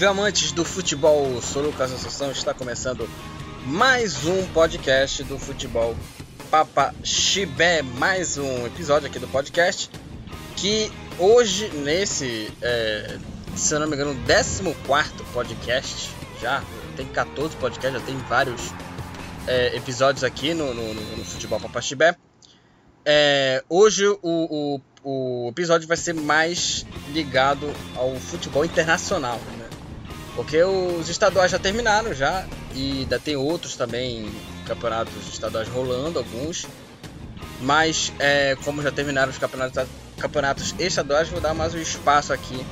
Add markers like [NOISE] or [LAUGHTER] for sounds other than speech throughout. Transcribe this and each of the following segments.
Salve amantes do futebol, sou Lucas Assunção, está começando mais um podcast do futebol Papa Chibé, mais um episódio aqui do podcast que hoje nesse, é, se eu não me engano, 14 podcast, já tem 14 podcasts, já tem vários é, episódios aqui no, no, no futebol Papa Chibé. É, hoje o, o, o, episódio vai ser mais ligado ao futebol internacional, né? Porque os estaduais já terminaram já e ainda tem outros também campeonatos estaduais rolando, alguns. Mas é, como já terminaram os campeonatos, campeonatos estaduais, vou dar mais um espaço aqui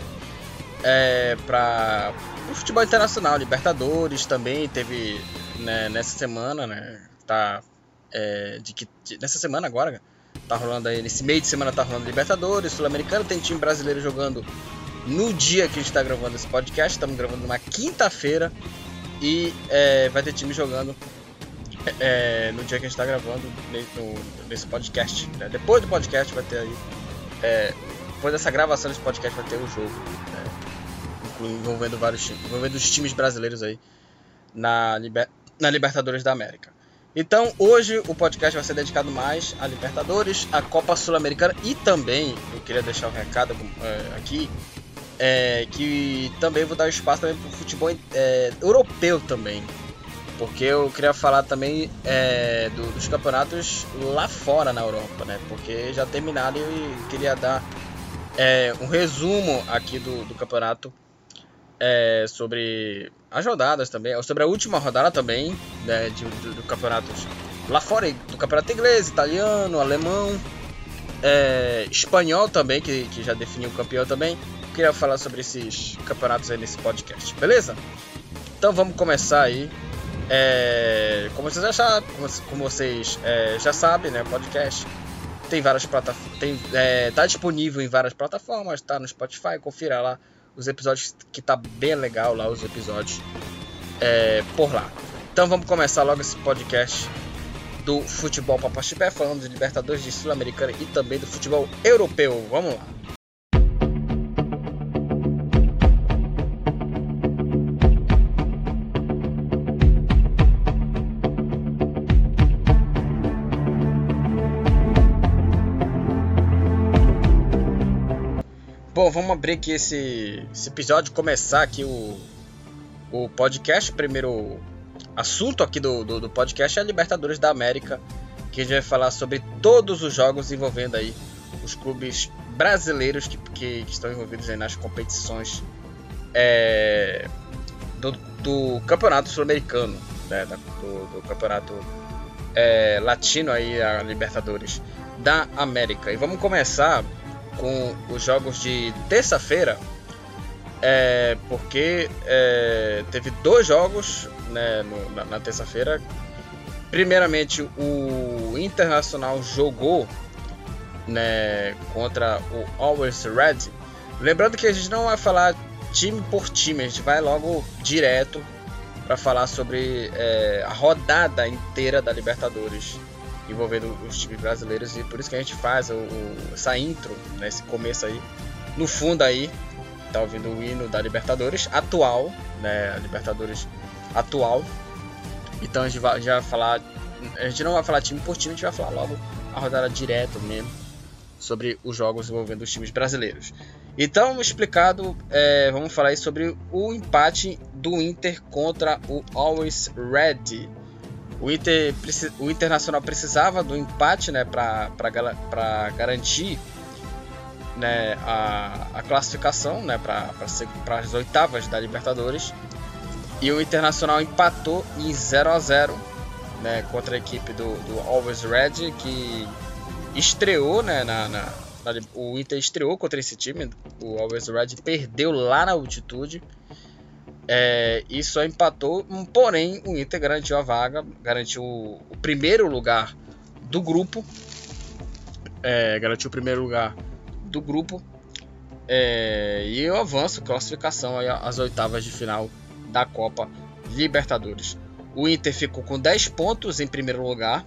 é, para o futebol internacional, Libertadores também teve né, nessa semana, né? Tá é, de que de, nessa semana agora Tá rolando aí, nesse meio de semana tá rolando Libertadores, Sul-Americano, tem time brasileiro jogando no dia que a gente tá gravando esse podcast. Estamos gravando numa quinta-feira e é, vai ter time jogando é, no dia que a gente tá gravando no, nesse podcast. Né? Depois do podcast vai ter aí. É, depois dessa gravação desse podcast vai ter o jogo. Né? Envolvendo vários times, envolvendo os times brasileiros aí na, Liber, na Libertadores da América. Então, hoje o podcast vai ser dedicado mais a Libertadores, a Copa Sul-Americana e também, eu queria deixar um recado é, aqui, é, que também vou dar espaço também para o futebol é, europeu também. Porque eu queria falar também é, do, dos campeonatos lá fora na Europa, né? Porque já terminaram e queria dar é, um resumo aqui do, do campeonato é, sobre as rodadas também, sobre a última rodada também, né, de, do, do campeonato lá fora, do campeonato inglês, italiano, alemão, é, espanhol também, que, que já definiu o campeão também. Queria falar sobre esses campeonatos aí nesse podcast, beleza? Então vamos começar aí. É, como vocês já, como, vocês é, já sabem, né, podcast tem várias plataformas, é, tá disponível em várias plataformas, tá no Spotify, confira lá os episódios que tá bem legal lá, os episódios é, por lá. Então vamos começar logo esse podcast do futebol Papaxibé, falando de Libertadores de Sul-Americana e também do futebol europeu. Vamos lá. Bom, vamos abrir aqui esse, esse episódio, começar aqui o, o podcast. Primeiro assunto aqui do, do, do, podcast é a Libertadores da América, que a gente vai falar sobre todos os jogos envolvendo aí os clubes brasileiros que, que, que estão envolvidos aí nas competições é, do, do, Campeonato Sul-Americano, né, do, do, Campeonato é, Latino aí, a Libertadores da América. E vamos começar com os jogos de terça-feira, é, porque é, teve dois jogos né, no, na, na terça-feira. Primeiramente, o Internacional jogou né, contra o Always Red. Lembrando que a gente não vai falar time por time, a gente vai logo direto para falar sobre é, a rodada inteira da Libertadores envolvendo os times brasileiros e por isso que a gente faz o, o, essa intro, né, esse começo aí. No fundo aí, tá ouvindo o hino da Libertadores atual, né, Libertadores atual. Então a gente, vai, a gente vai falar, a gente não vai falar time por time, a gente vai falar logo a rodada direto mesmo sobre os jogos envolvendo os times brasileiros. Então, explicado, é, vamos falar aí sobre o empate do Inter contra o Always Red o, Inter, o Internacional precisava do empate né, para garantir né, a, a classificação né, para as oitavas da Libertadores. E o Internacional empatou em 0 a 0 né, contra a equipe do, do Always Red, que estreou né, na, na, na, o Inter estreou contra esse time. O Always Red perdeu lá na altitude é, e só empatou, porém o Inter garantiu a vaga, garantiu o, primeiro lugar do grupo. É, garantiu o primeiro lugar do grupo. É, e o avanço, classificação às oitavas de final da Copa Libertadores. O Inter ficou com 10 pontos em primeiro lugar.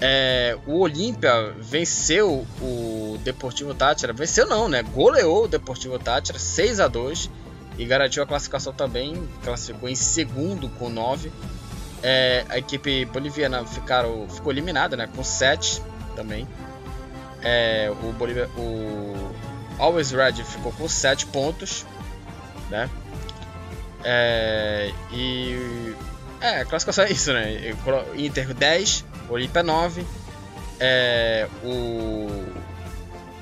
É, o Olímpia venceu o Deportivo Tátira. Venceu não, né? Goleou o Deportivo Tátira 6 a 2 e garantiu a classificação também, classificou em segundo com 9. É, a equipe boliviana ficaram, ficou eliminada né, com 7 também. É, o, Bolívia, o Always Red ficou com 7 pontos. Né? É, e é, a classificação é isso, né? Inter 10, Olímpia 9, é, o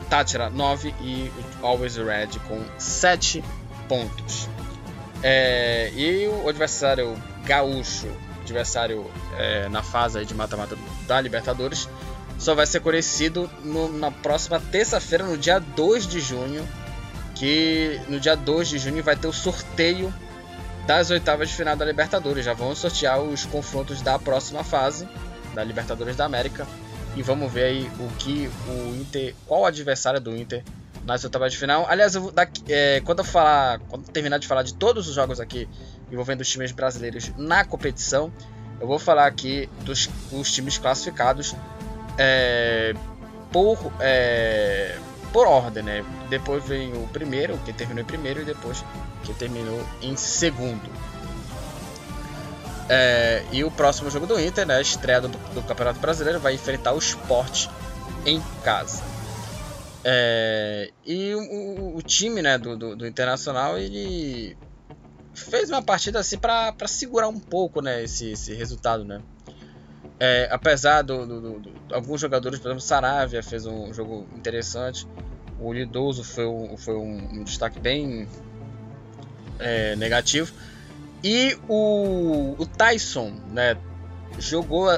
Tátira 9 e o Always Red com 7 pontos. É, e o adversário gaúcho, adversário é, na fase de mata-mata da Libertadores, só vai ser conhecido no, na próxima terça-feira, no dia 2 de junho. Que no dia 2 de junho vai ter o sorteio das oitavas de final da Libertadores. Já vão sortear os confrontos da próxima fase da Libertadores da América. E vamos ver aí o que o Inter. Qual o adversário do Inter nas oitavas de final. Aliás, eu, daqui, é, quando eu falar, quando terminar de falar de todos os jogos aqui envolvendo os times brasileiros na competição, eu vou falar aqui dos os times classificados é, por é, por ordem, né? Depois vem o primeiro, que terminou em primeiro, e depois que terminou em segundo. É, e o próximo jogo do Inter, né, a estreia do, do Campeonato Brasileiro, vai enfrentar o Sport em casa. É, e o, o, time né, do, do, do, Internacional ele fez uma partida assim para segurar um pouco né, esse, esse resultado. Né? É, apesar do, alguns jogadores, por exemplo, Saravia fez um jogo interessante. O Lidoso foi um, foi um, um destaque bem é, negativo. E o, o Tyson né, jogou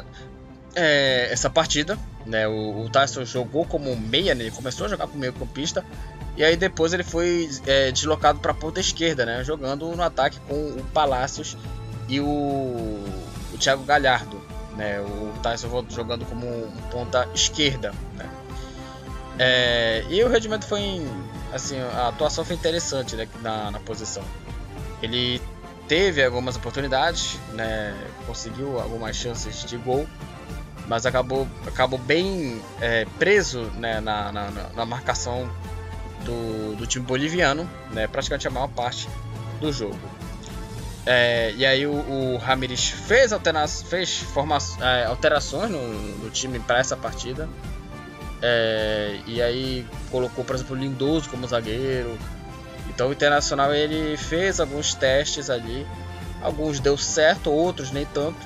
é, essa partida né? O, o Tyson jogou como meia, né? ele começou a jogar como meio campista e aí depois ele foi é, deslocado para a ponta esquerda, né? jogando no ataque com o Palácios e o, o Thiago Galhardo. Né? O Tyson jogando como ponta esquerda. Né? É, e o rendimento foi assim, a atuação foi interessante né, na, na posição. Ele teve algumas oportunidades, né, conseguiu algumas chances de gol, mas acabou, acabou bem é, preso né, na, na, na, marcação do, do time boliviano, né, praticamente a maior parte do jogo. É, e aí o, o Ramires fez, altera fez forma, é, alterações no, no time para essa partida. É, e aí colocou, por exemplo, o Lindoso como zagueiro. Então o Internacional ele fez alguns testes ali. Alguns deu certo, outros nem tanto.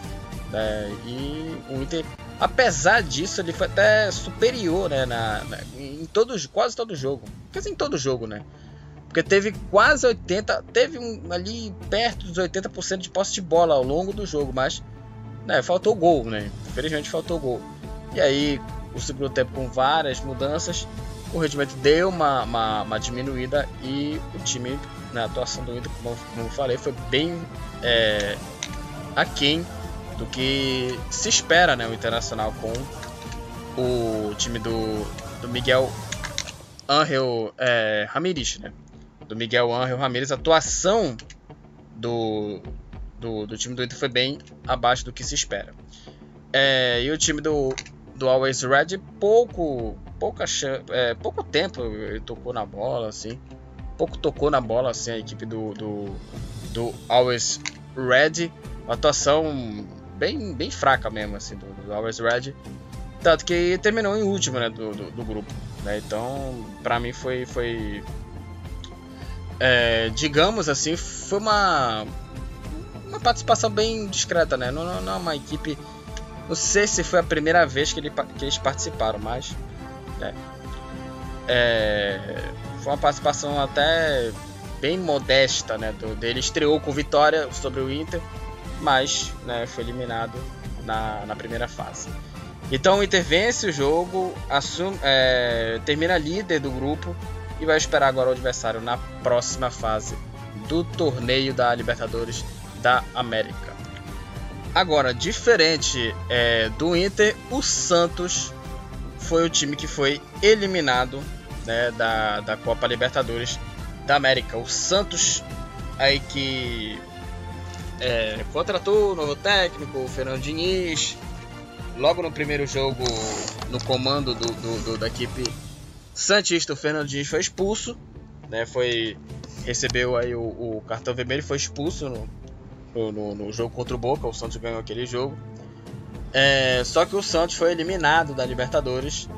Né, e o Inter Apesar disso, ele foi até superior, né? Na, na, em todos, quase todo jogo. Quer dizer, em todo jogo, né? Porque teve quase 80, teve um, ali perto dos 80% de posse de bola ao longo do jogo, mas né, faltou gol, né? Infelizmente faltou gol. E aí, o segundo tempo com várias mudanças, o rendimento deu uma, uma, uma diminuída e o time, na atuação do Inter, como, como eu falei, foi bem é, aquém do que se espera, né, o Internacional com o time do, do Miguel Angel é, Ramirez, né? Do Miguel Angel Ramirez, a atuação do, do, do, time do Inter foi bem abaixo do que se espera. É, e o time do, do Always Red, pouco, pouca, é, pouco tempo ele tocou na bola, assim. Pouco tocou na bola, assim, a equipe do, do, do Always Red. Uma atuação bem, bem fraca mesmo, assim, do, do Always Red. Tanto que terminou em último, né, do, do, do grupo. Né? Então, pra mim foi... foi é, digamos assim, foi uma... Uma participação bem discreta, né? Não, não, não é uma equipe... Não sei se foi a primeira vez que, ele, que eles participaram, mas... Né? É, foi uma participação até bem modesta, né? Do, dele estreou com vitória sobre o Inter mas né, foi eliminado na, na primeira fase. Então o Inter vence o jogo, assume, é, termina líder do grupo e vai esperar agora o adversário na próxima fase do torneio da Libertadores da América. Agora, diferente é, do Inter, o Santos foi o time que foi eliminado né, da, da Copa Libertadores da América. O Santos, aí que é, contratou o novo técnico, o Fernando Diniz. Logo no primeiro jogo, no comando do, do, do, da equipe Santista, o Fernando Diniz foi expulso. Né, foi recebeu aí o, o cartão vermelho, foi expulso no, no, no, jogo contra o Boca. O Santos ganhou aquele jogo. É, só que o Santos foi eliminado da Libertadores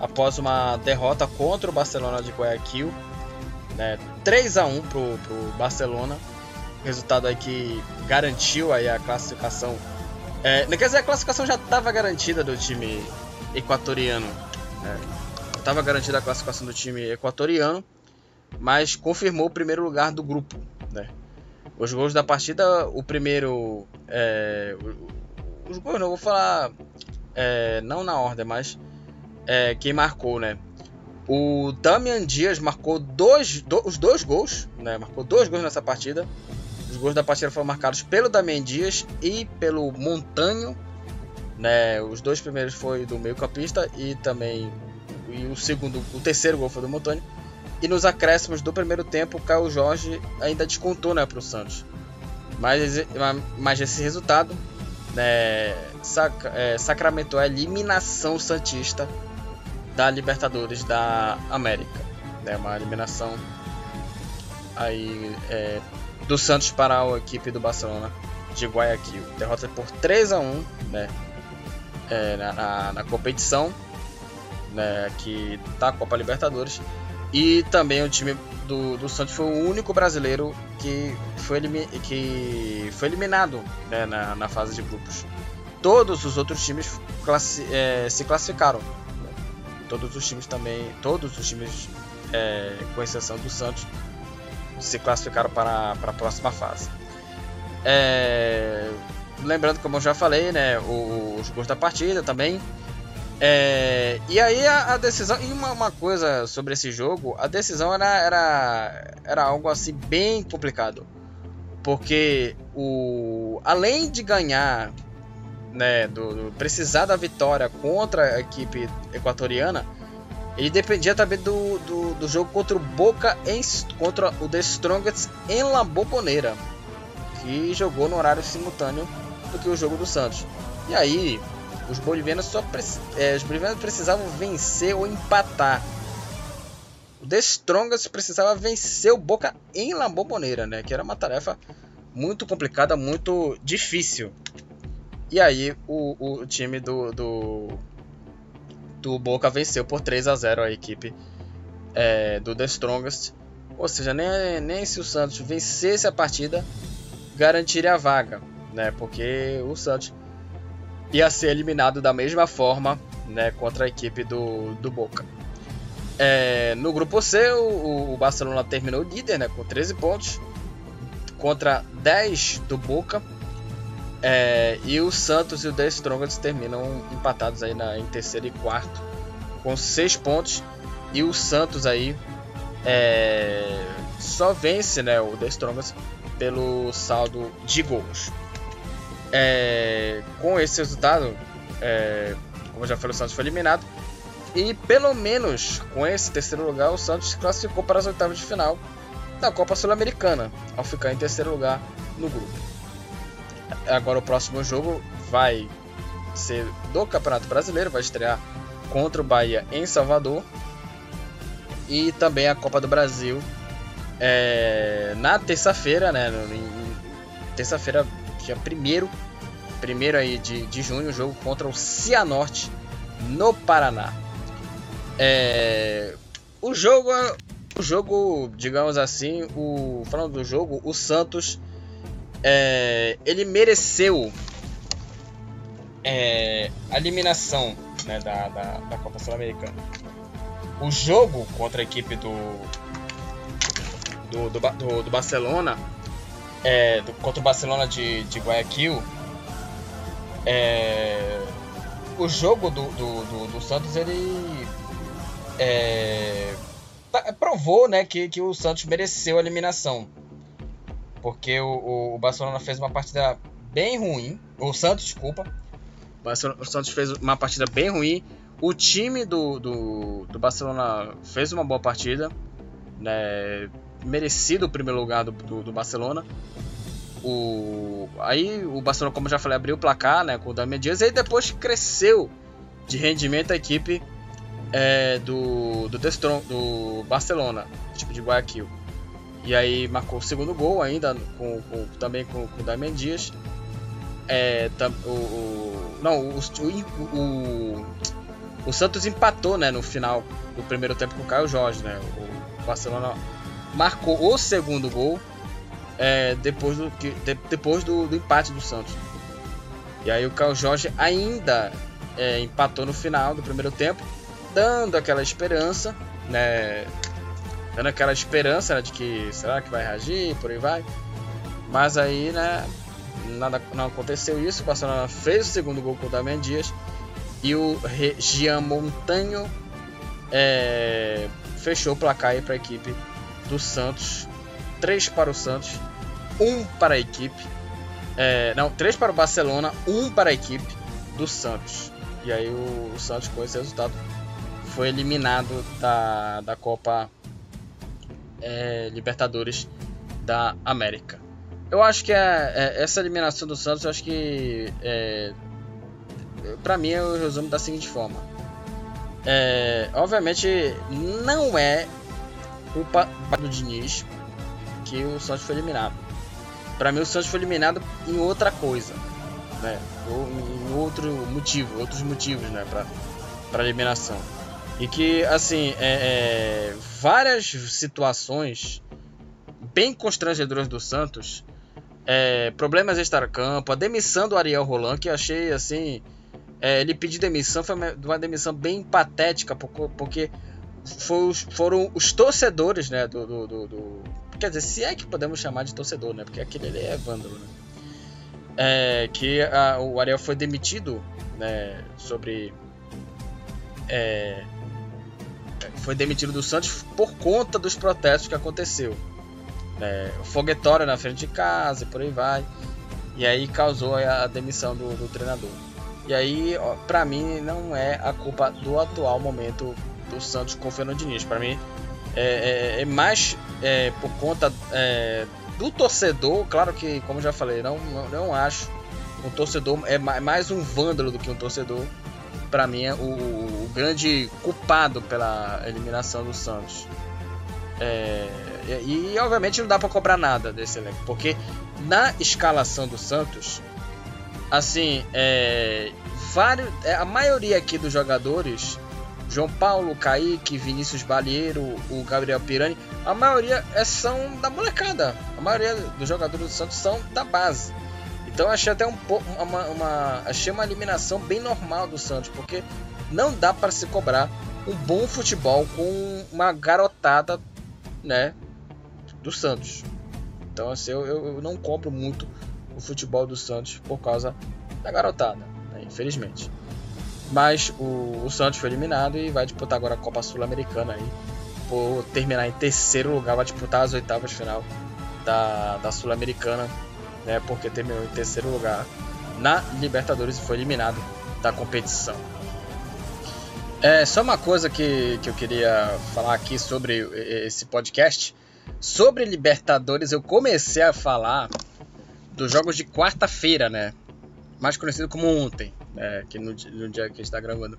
após uma derrota contra o Barcelona de Guayaquil, né, 3 a 1 pro, pro Barcelona, resultado aí que garantiu aí a classificação. É, quer dizer, a classificação já estava garantida do time equatoriano, né, estava garantida a classificação do time equatoriano, mas confirmou o primeiro lugar do grupo, né. Os gols da partida, o primeiro, é, os gols não vou falar, é, não na ordem, mas é, quem marcou, né? O Damian Dias marcou dois, do, os dois gols, né? Marcou dois gols nessa partida. Os gols da partida foram marcados pelo Damian Dias e pelo Montanho, né? Os dois primeiros foi do meio-campista e também e o segundo, o terceiro gol foi do Montanho. E nos acréscimos do primeiro tempo, o Caio Jorge ainda descontou, né, para o Santos. Mas, mas esse resultado né, sac, é, sacramentou a eliminação santista da Libertadores da América. Né, uma eliminação aí, é, do Santos para a equipe do Barcelona de Guayaquil. Derrota por 3 a 1 né, é, na, na, na, competição né, que da Copa Libertadores. E também o time do, do Santos foi o único brasileiro que foi, que foi eliminado né, na, na fase de grupos. Todos os outros times classi é, se classificaram todos os times também, todos os times, é, com exceção do Santos, se classificaram para, para a próxima fase. É, lembrando, como eu já falei, né, os gols da partida também. É, e aí a, a, decisão, e uma, uma, coisa sobre esse jogo, a decisão era, era, era algo assim bem complicado. Porque o, além de ganhar né, do, do, precisar da vitória contra a equipe equatoriana, ele dependia também do, do, do jogo contra o Boca em, contra o The Strongest em La Bombonera, que jogou no horário simultâneo do que o jogo do Santos. E aí, os bolivianos só é, os bolivianos precisavam vencer ou empatar. O The Strongest precisava vencer o Boca em La Bombonera, né, que era uma tarefa muito complicada, muito difícil. E aí o, o time do, do, do Boca venceu por 3 a 0 a equipe é, do The Strongest. Ou seja, nem, nem se o Santos vencesse a partida, garantiria a vaga, né? Porque o Santos ia ser eliminado da mesma forma né, contra a equipe do, do Boca. É, no grupo C, o, o, Barcelona terminou líder né, com 13 pontos contra 10 do Boca. É, e o Santos e o The Strongest terminam empatados aí na, em terceiro e quarto com seis pontos. E o Santos aí é, só vence né, o The Strongest pelo saldo de gols. É, com esse resultado, é, como já falei, o Santos foi eliminado. E pelo menos com esse terceiro lugar, o Santos classificou para as oitavas de final da Copa Sul-Americana, ao ficar em terceiro lugar no grupo. Agora o próximo jogo vai ser do Campeonato Brasileiro, vai estrear contra o Bahia em Salvador. E também a Copa do Brasil é, na terça-feira, né? Terça-feira, dia 1 primeiro aí de, de junho, o jogo contra o Cianorte no Paraná. É, o jogo, o jogo, digamos assim, o falando do jogo, o Santos é, ele mereceu é, a eliminação né, da, da, da, Copa Sul-Americana. O jogo contra a equipe do do, do, do, do Barcelona, é, do, contra o Barcelona de, de Guayaquil, é, o jogo do, do, do, Santos ele é, provou né, que, que o Santos mereceu a eliminação porque o, o Barcelona fez uma partida bem ruim. O Santos, desculpa. O Santos fez uma partida bem ruim. O time do, do, do Barcelona fez uma boa partida. Né? Merecido o primeiro lugar do, do, do, Barcelona. O, aí o Barcelona, como já falei, abriu o placar né, com o Damian Dias. E aí depois cresceu de rendimento a equipe é, do, do, Destron, do Barcelona, tipo de Guayaquil. E aí marcou o segundo gol ainda, com, com também com, com o Damian Dias. É, o, o, não, o, o, o, Santos empatou né, no final do primeiro tempo com o Caio Jorge. Né? O Barcelona marcou o segundo gol é, depois, do, de, depois do, do, empate do Santos. E aí o Caio Jorge ainda é, empatou no final do primeiro tempo, dando aquela esperança, né? Dando aquela esperança né, de que será que vai reagir, por aí vai. Mas aí, né, nada, não aconteceu isso. O Barcelona fez o segundo gol com o Damian Dias e o Jean Montanho é, fechou o placar para a equipe do Santos. Três para o Santos, um para a equipe. É, não, três para o Barcelona, um para a equipe do Santos. E aí o, o Santos com esse resultado foi eliminado da, da Copa é, Libertadores da América. Eu acho que é, é, essa eliminação do Santos, eu acho que é, para mim eu resumo da seguinte forma. É, obviamente não é culpa do Diniz que o Santos foi eliminado. Para mim o Santos foi eliminado em outra coisa, né? Ou em outro motivo, outros motivos, né, para eliminação. E que assim, é, é, várias situações bem constrangedoras do Santos, é, problemas extra-campo, a demissão do Ariel Roland, que achei assim, é, ele pedir demissão foi uma demissão bem patética, porque foram os torcedores, né, do, do, do, do, Quer dizer, se é que podemos chamar de torcedor, né, porque aquele ali é vândalo, né. É, que a, o Ariel foi demitido, né, sobre... É, foi demitido do Santos por conta dos protestos que aconteceu. É, foguetório na frente de casa e por aí vai. E aí causou a demissão do, do treinador. E aí, para mim, não é a culpa do atual momento do Santos com o Fernando Diniz. Para mim, é, é, é mais é, por conta é, do torcedor. Claro que, como já falei, não, não, não acho um torcedor é mais um vândalo do que um torcedor. Para mim, é o, o, grande culpado pela eliminação do Santos. É, e, e, obviamente não dá para cobrar nada desse elenco, porque na escalação do Santos assim, é, vários, é, a maioria aqui dos jogadores, João Paulo, Kaique, Vinícius Balheiro, o Gabriel Pirani, a maioria é, são da molecada. A maioria dos jogadores do Santos são da base. Então achei até um pouco uma, uma, achei uma eliminação bem normal do Santos, porque não dá para se cobrar um bom futebol com uma garotada, né, do Santos. Então assim, eu, eu não cobro muito o futebol do Santos por causa da garotada, né, infelizmente. Mas o, o, Santos foi eliminado e vai disputar agora a Copa Sul-Americana aí. Por terminar em terceiro lugar, vai disputar as oitavas de final da, da Sul-Americana, né? Porque terminou em terceiro lugar na Libertadores e foi eliminado da competição. É só uma coisa que, que eu queria falar aqui sobre esse podcast. Sobre Libertadores, eu comecei a falar dos jogos de quarta-feira, né? Mais conhecido como ontem, né? Que no, no dia que a gente está gravando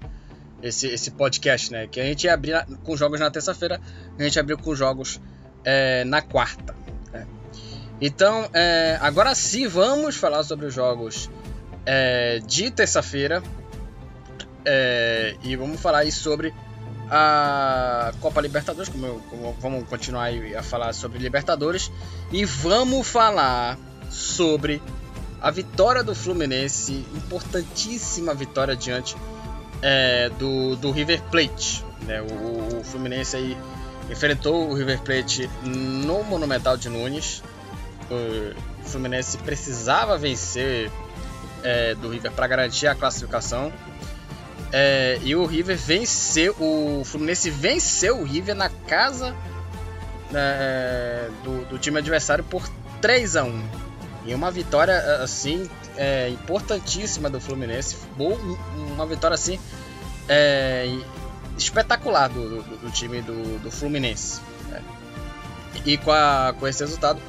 esse, esse podcast, né? Que a gente ia abrir com jogos na terça-feira, a gente abriu com jogos é, na quarta. Né? Então, é, agora sim, vamos falar sobre os jogos é, de terça-feira. É, e vamos falar aí sobre a Copa Libertadores, como, eu, como vamos continuar a falar sobre Libertadores e vamos falar sobre a vitória do Fluminense, importantíssima vitória diante é, do, do River Plate. Né? O, o, Fluminense aí enfrentou o River Plate no Monumental de Nunes. O Fluminense precisava vencer é, do River para garantir a classificação. É, e o River venceu, o Fluminense venceu o River na casa né, do, do time adversário por 3 a 1 e uma vitória, assim, é, importantíssima do Fluminense. Uma vitória, assim, é, espetacular do, do, do, time do, do Fluminense. Né? E com, a, com esse resultado,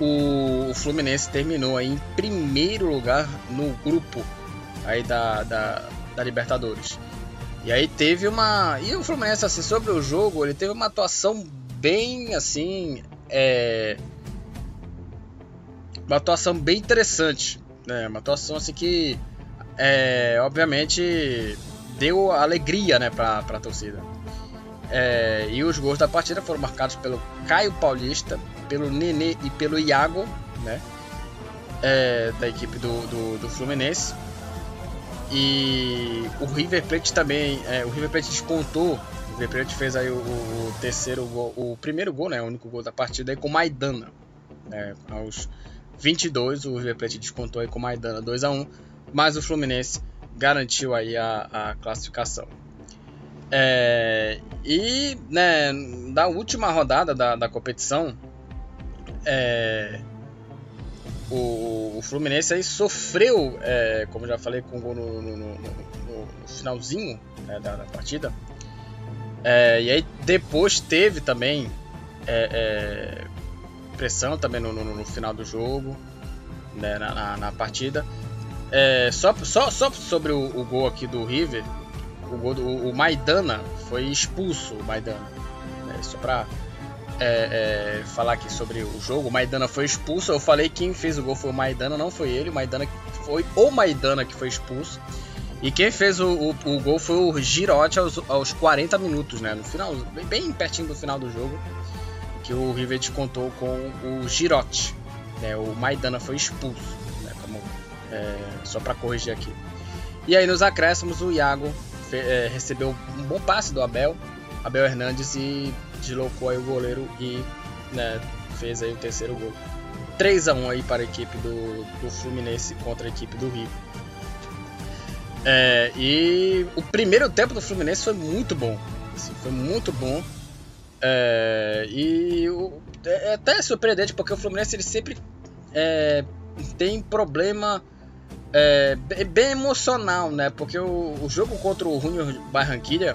o, o, Fluminense terminou aí em primeiro lugar no grupo aí da, da, da Libertadores. E aí teve uma. E o Fluminense, assim, sobre o jogo, ele teve uma atuação bem assim é, uma atuação bem interessante, né? Uma atuação assim que, é, obviamente, deu alegria, né, para a torcida. É, e os gols da partida foram marcados pelo Caio Paulista, pelo Nenê e pelo Iago, né? É, da equipe do, do, do, Fluminense. E o River Plate também, é, o River Plate descontou. O River Plate fez aí o, o, terceiro gol, o primeiro gol, né? O único gol da partida aí com Maidana. Né, aos 22, o River Plate descontou aí com Maidana 2 a 1 mas o Fluminense garantiu aí a, a classificação. É, e né, da última rodada da, da competição, é, o, o, Fluminense aí sofreu, é, como já falei, com o gol no, no, no, no finalzinho né, da, da, partida. É, e aí depois teve também é, é, pressão também no, final do jogo, né, na, na, na, partida. só, só, só sobre o, o gol aqui do River, o, gol do, o Maidana foi expulso, o Maidana. É, só pra é, é, falar aqui sobre o jogo, o Maidana foi expulso. Eu falei que quem fez o gol foi o Maidana, não foi ele. O Maidana foi o Maidana que foi expulso. E quem fez o, o, o gol foi o Girotti aos, aos 40 minutos, né? No final, bem, bem, pertinho do final do jogo, que o River contou com o Girotti. Né? O Maidana foi expulso, né? Como, é, só para corrigir aqui. E aí nos acréscimos o Iago é, recebeu um bom passe do Abel, Abel Hernandes e deslocou aí o goleiro e né, fez aí o terceiro gol. 3 a 1 aí para a equipe do, do Fluminense contra a equipe do Rio. É, e o primeiro tempo do Fluminense foi muito bom. Assim, foi muito bom. É, e o, é, é até surpreendente porque o Fluminense ele sempre é, tem problema é, bem emocional, né? Porque o, o jogo contra o Junior Barranquilla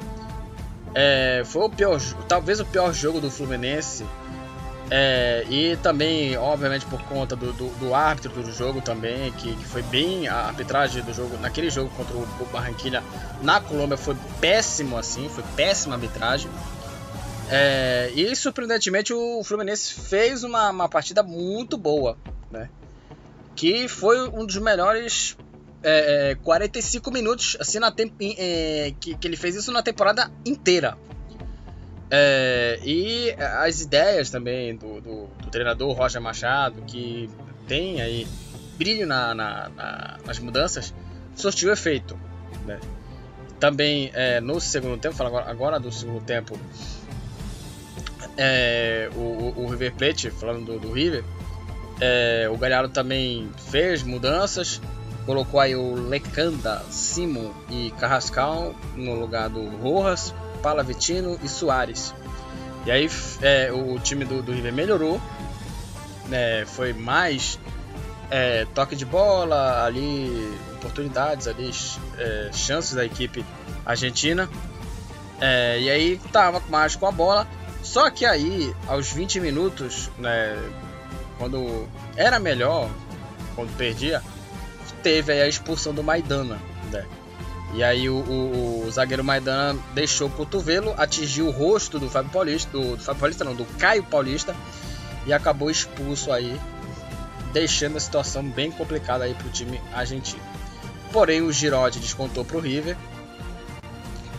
é, foi o pior, talvez o pior jogo do Fluminense. É, e também, obviamente, por conta do, do, do árbitro do jogo também, que, que, foi bem a arbitragem do jogo, naquele jogo contra o, Barranquilla na Colômbia foi péssimo assim, foi péssima arbitragem. É, e surpreendentemente o Fluminense fez uma, uma partida muito boa, né? que foi um dos melhores é, 45 é, minutos assim na é, que, que ele fez isso na temporada inteira. É, e as ideias também do, do, do, treinador Roger Machado, que tem aí brilho na, na, na, nas mudanças, surtiu efeito. Né? Também é, no segundo tempo, agora, agora do segundo tempo, é, o, o, River Plate, falando do, do River, é, o Galhardo também fez mudanças, colocou aí o Lecanda, Simon e Carrascal no lugar do Rojas, Palavitino e Soares. E aí é, o time do, do River melhorou, né, foi mais é, toque de bola, ali oportunidades, ali é, chances da equipe argentina. É, e aí tava mais com a bola. Só que aí, aos 20 minutos, né, quando era melhor, quando perdia, teve a expulsão do Maidana, né? E aí o, o, o, zagueiro Maidana deixou o cotovelo, atingiu o rosto do Fábio Paulista, do, do Fábio Paulista não, do Caio Paulista e acabou expulso aí, deixando a situação bem complicada aí para o time argentino. Porém o Girotti descontou para o River.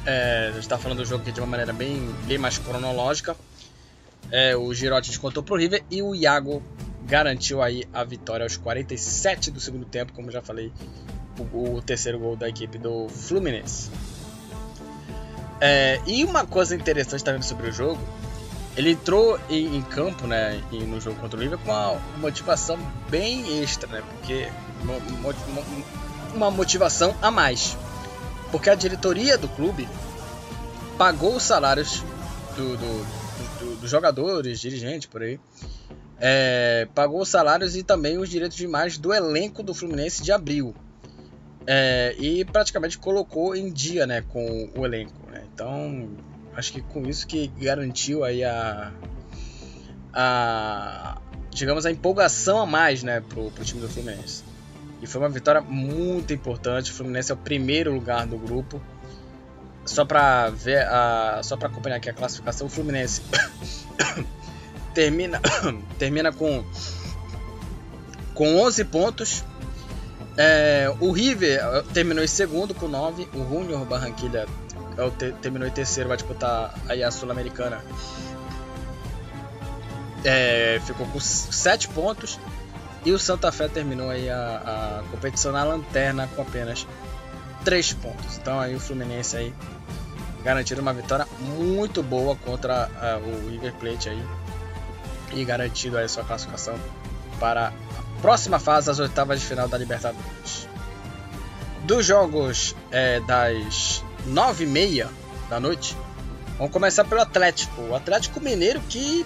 É, a gente está falando do jogo aqui de uma maneira bem, bem mais cronológica. É, o Girotti descontou para o River e o Iago garantiu aí a vitória aos 47 do segundo tempo, como já falei, o, o terceiro gol da equipe do Fluminense. É, e uma coisa interessante também sobre o jogo, ele entrou em, em campo, né, no jogo contra o Liverpool com uma motivação bem extra, né, porque uma motivação a mais, porque a diretoria do clube pagou os salários do, do, do, dos jogadores, dirigentes por aí, é, pagou os salários e também os direitos de imagem do elenco do Fluminense de abril. É, e praticamente colocou em dia né, com o elenco. Né? Então, acho que com isso que garantiu aí a, a digamos, a empolgação a mais né, pro, pro time do Fluminense. E foi uma vitória muito importante. O Fluminense é o primeiro lugar do grupo. Só para ver, a, só para acompanhar aqui a classificação, o Fluminense [COUGHS] termina, [COUGHS] termina com, com 11 pontos. É, o River eh, terminou em segundo com 9. O Junior Barranquilla é terminou em terceiro, vai disputar aí a Sul-Americana. É, ficou com 7 pontos. E o Santa Fé terminou aí a, a competição na lanterna com apenas 3 pontos. Então aí o Fluminense aí garantindo uma vitória muito boa contra uh, o River Plate aí e garantido aí sua classificação para a próxima fase das oitavas de final da Libertadores. Dos jogos é, das nove e meia da noite, vamos começar pelo Atlético. O Atlético Mineiro que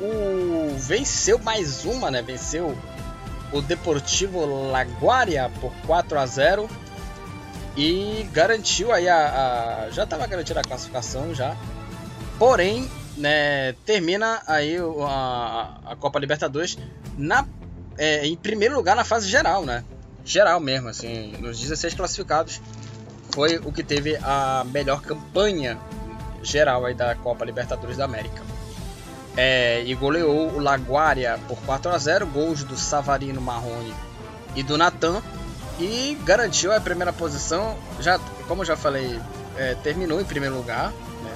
o venceu mais uma, né? Venceu o Deportivo Laguaria por 4 a 0 e garantiu aí a, a já estava garantida a classificação já. Porém, né, termina aí a, a Copa Libertadores na, é, em primeiro lugar na fase geral, né? Geral mesmo, assim, nos 16 classificados foi o que teve a melhor campanha geral aí da Copa Libertadores da América. É, e goleou o Laguaria por 4 a 0 gols do Savarino Marrone e do Natan e garantiu a primeira posição. Já, como já falei, é, terminou em primeiro lugar. Né?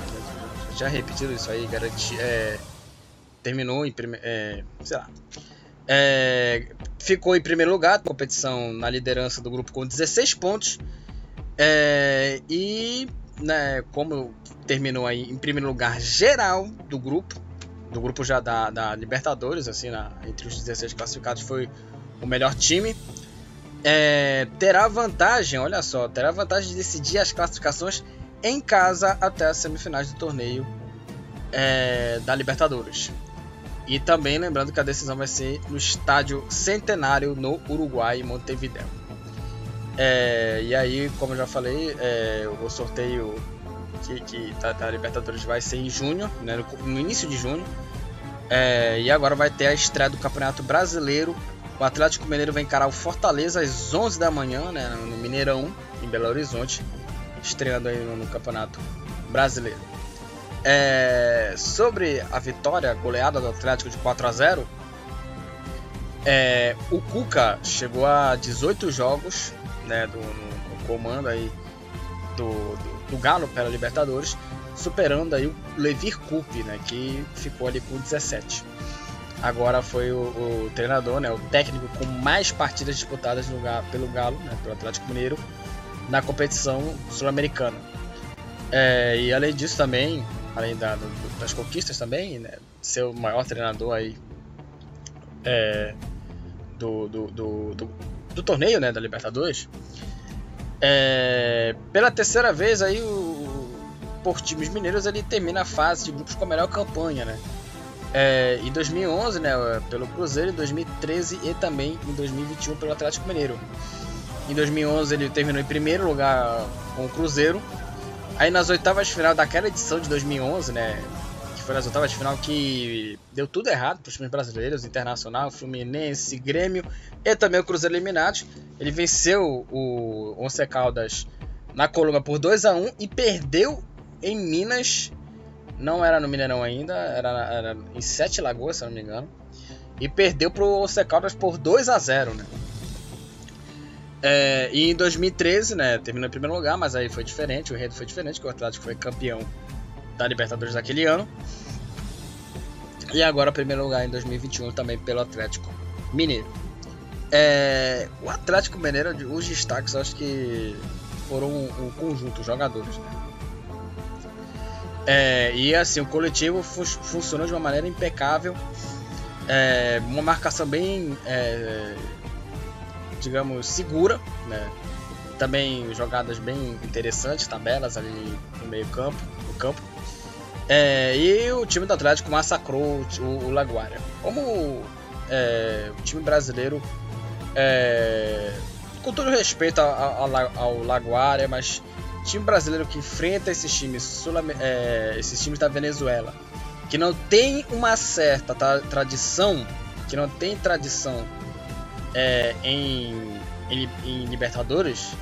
Já repetido isso aí, garanti, é, terminou em primeiro. É, sei lá. É, ficou em primeiro lugar competição na liderança do grupo com 16 pontos. É, e né, como terminou aí em primeiro lugar geral do grupo, do grupo já da, da Libertadores, assim, na, entre os 16 classificados, foi o melhor time é, terá vantagem, olha só, terá vantagem de decidir as classificações em casa até as semifinais do torneio é, da Libertadores. E também lembrando que a decisão vai ser no estádio Centenário no Uruguai, em Montevideo. É, e aí, como eu já falei, é, o sorteio que, que tá, da Libertadores vai ser em junho, né, no, no início de junho. É, e agora vai ter a estreia do Campeonato Brasileiro o Atlético Mineiro vai encarar o Fortaleza às 11 da manhã, né, no Mineirão, em Belo Horizonte, estreando aí no, no Campeonato Brasileiro. É, sobre a vitória goleada do Atlético de 4 a 0, é, o Cuca chegou a 18 jogos né, do, no, no comando aí do, do, do, Galo pela Libertadores, superando aí o Levir Coupe, né, que ficou ali com 17 agora foi o, o, treinador, né, o técnico com mais partidas disputadas no, pelo Galo, né, pelo Atlético Mineiro, na competição sul-americana. É, e além disso também, além da, do, das conquistas também, né, ser o maior treinador aí é, do, do, do, do, torneio, né, da Libertadores. É, pela terceira vez aí o, por times mineiros ele termina a fase de grupos com a melhor campanha, né? é, em 2011, né, pelo Cruzeiro, em 2013 e também em 2021 pelo Atlético Mineiro. Em 2011 ele terminou em primeiro lugar com o Cruzeiro. Aí nas oitavas de final daquela edição de 2011, né, que foi nas oitavas de final que deu tudo errado para os times brasileiros, Internacional, Fluminense, Grêmio e também o Cruzeiro eliminados. Ele venceu o Once Caldas na Colômbia por 2 a 1 e perdeu em Minas não era no Mineirão ainda, era, era em Sete Lagoas, se não me engano. E perdeu pro Once Caldas por 2 a 0 né? É, e em 2013, né, terminou em primeiro lugar, mas aí foi diferente, o enredo foi diferente, que o Atlético foi campeão da Libertadores daquele ano. E agora primeiro lugar em 2021 também pelo Atlético Mineiro. É, o Atlético Mineiro, os destaques acho que foram um, um conjunto, jogadores, né? É, e assim, o coletivo fu funcionou de uma maneira impecável. É, uma marcação bem, é, digamos, segura. Né? Também jogadas bem interessantes, tabelas ali no meio campo. No campo. É, e o time do Atlético massacrou o, o Laguária. Como é, o time brasileiro, é, com todo respeito ao, ao, ao Laguária, mas time brasileiro que enfrenta esses times, é, esses times da Venezuela, que não tem uma certa tra tradição, que não tem tradição é, em, em, em, Libertadores,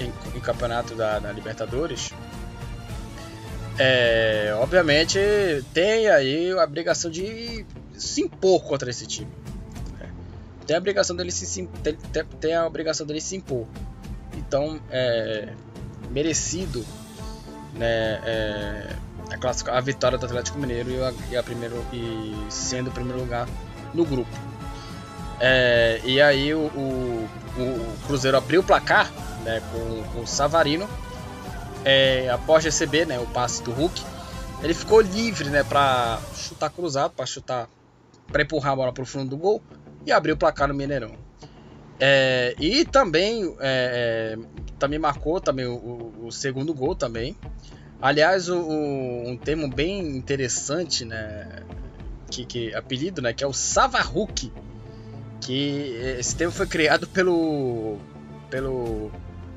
em, em campeonato da, da Libertadores, é, obviamente tem aí a obrigação de se impor contra esse time. Tem a obrigação dele se tem, tem a obrigação dele se impor. Então é merecido né, é, a, a vitória do Atlético Mineiro e a, e a primeiro e sendo o primeiro lugar no grupo. É, e aí o, o, o, Cruzeiro abriu o placar né, com, com o Savarino é, após receber né, o passe do Hulk. Ele ficou livre né, para chutar cruzado, para chutar, para empurrar a bola para o fundo do gol e abrir o placar no Mineirão. É, e também, é, é também marcou também o, o, segundo gol também. Aliás, o, um termo bem interessante, né, que, que apelido, né, que é o Savaruk, que esse termo foi criado pelo pelo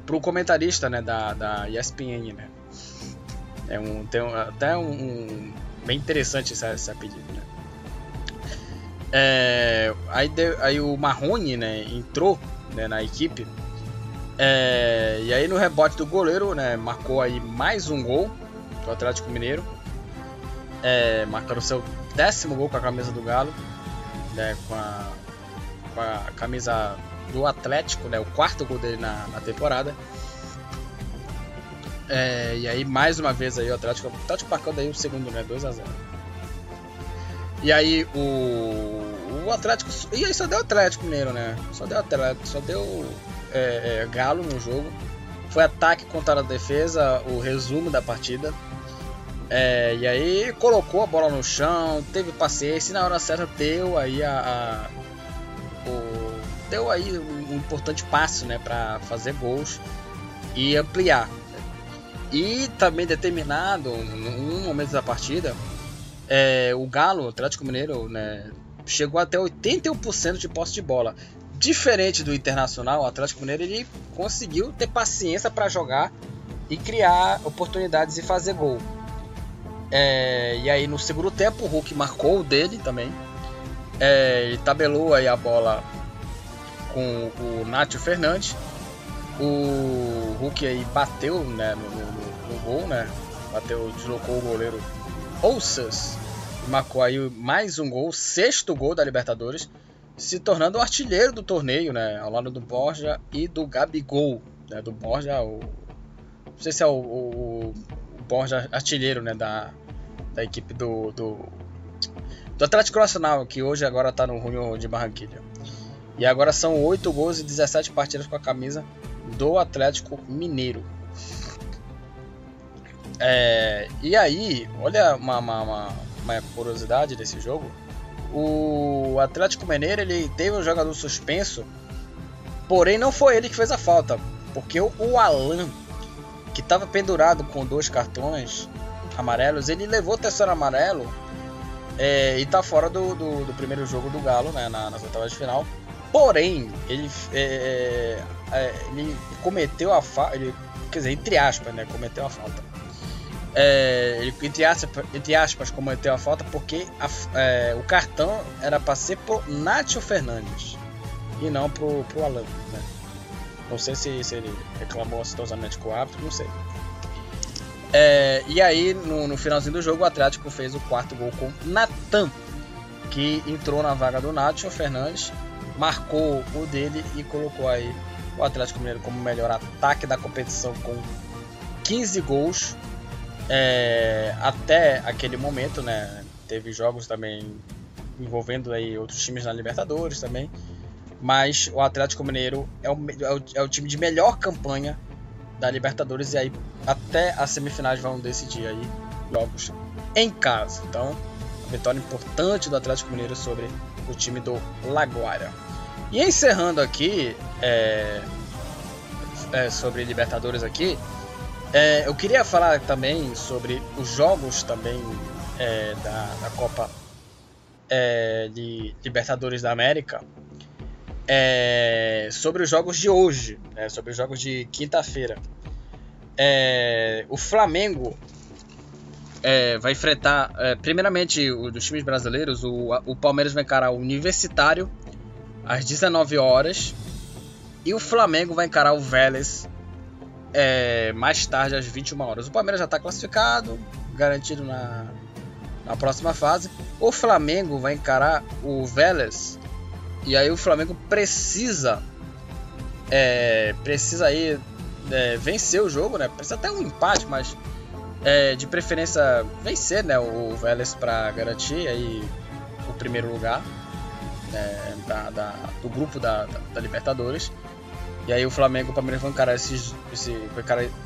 pro comentarista, né, da, da ESPN, né. É um tem até um, um, bem interessante esse, apelido, né. É, aí, de, aí o Marrone, né, entrou né, na equipe. É, e aí no rebote do goleiro, né, marcou aí mais um gol do Atlético Mineiro, é, marcando seu décimo gol com a camisa do Galo, né, com, a, com a camisa do Atlético, né, o quarto gol dele na, na temporada. É, e aí mais uma vez aí o Atlético, o Atlético marcando aí o segundo, né, 2 a 0. E aí o, o Atlético e aí só deu Atlético Mineiro, né? Só deu Atlético, só deu é, é, Galo no jogo. Foi ataque contra a defesa, o resumo da partida. É, e aí colocou a bola no chão, teve paciência e na hora certa deu aí a, a o, deu aí um importante passo, né, para fazer gols e ampliar. E também determinado num momento da partida, é, o Galo, o Atlético Mineiro, né, chegou até 81% de posse de bola. Diferente do Internacional, o Atlético Mineiro ele conseguiu ter paciência para jogar e criar oportunidades e fazer gol. É, e aí no segundo tempo o Hulk marcou o dele também. É, ele tabelou aí a bola com o Nátio Fernandes. O Hulk aí bateu né, no, no, no, gol, né? Bateu, deslocou o goleiro Ouças marcou aí mais um gol, sexto gol da Libertadores, se tornando o artilheiro do torneio, né? Ao lado do Borja e do Gabigol, né? Do Borja, o não sei se é o, o, o Borja artilheiro, né? Da, da equipe do, do, do Atlético Nacional, que hoje agora está no Junho de Barranquilha. E agora são 8 gols e 17 partidas com a camisa do Atlético Mineiro. É, e aí, olha uma, uma, uma, uma, curiosidade desse jogo. O Atlético Mineiro ele teve um jogador suspenso, porém não foi ele que fez a falta, porque o, Alan, que estava pendurado com dois cartões amarelos, ele levou o terceiro amarelo é, e está fora do, do, do, primeiro jogo do Galo, né, na, nas oitavas de final. Porém, ele, é, é, é ele cometeu a falta, quer dizer, entre aspas, né, cometeu a falta é, ele, entre, aspas, entre aspas, cometeu a falta porque a, é, o cartão era para ser pro Nacho Fernandes e não pro, pro Alan. Né? Não sei se, se ele reclamou acidosamente com o árbitro, não sei. É, e aí, no, no, finalzinho do jogo, o Atlético fez o quarto gol com Natan, que entrou na vaga do Nacho Fernandes, marcou o dele e colocou aí o Atlético Mineiro como melhor ataque da competição com 15 gols é, até aquele momento, né? Teve jogos também envolvendo aí outros times na Libertadores também. Mas o Atlético Mineiro é o, é o, é o time de melhor campanha da Libertadores e aí até as semifinais vão decidir aí jogos em casa. Então, vitória importante do Atlético Mineiro sobre o time do Laguaira. E encerrando aqui é, é, sobre Libertadores aqui, é, eu queria falar também sobre os jogos também é, da, da, Copa é, de Libertadores da América. É, sobre os jogos de hoje, né, sobre os jogos de quinta-feira. É, o Flamengo é, vai enfrentar, primeiramente, o, dos times brasileiros. O, o Palmeiras vai encarar o Universitário às 19 horas. E o Flamengo vai encarar o Vélez é, mais tarde às 21 horas. O Palmeiras já está classificado, garantido na, na próxima fase. O Flamengo vai encarar o Vélez e aí o Flamengo precisa é, precisa aí é, vencer o jogo, né? Precisa até um empate, mas é, de preferência vencer, né? O Vélez para garantir aí o primeiro lugar né, da, da, do grupo da, da, Libertadores. E aí o Flamengo e o Palmeiras vão encarar esses, esse,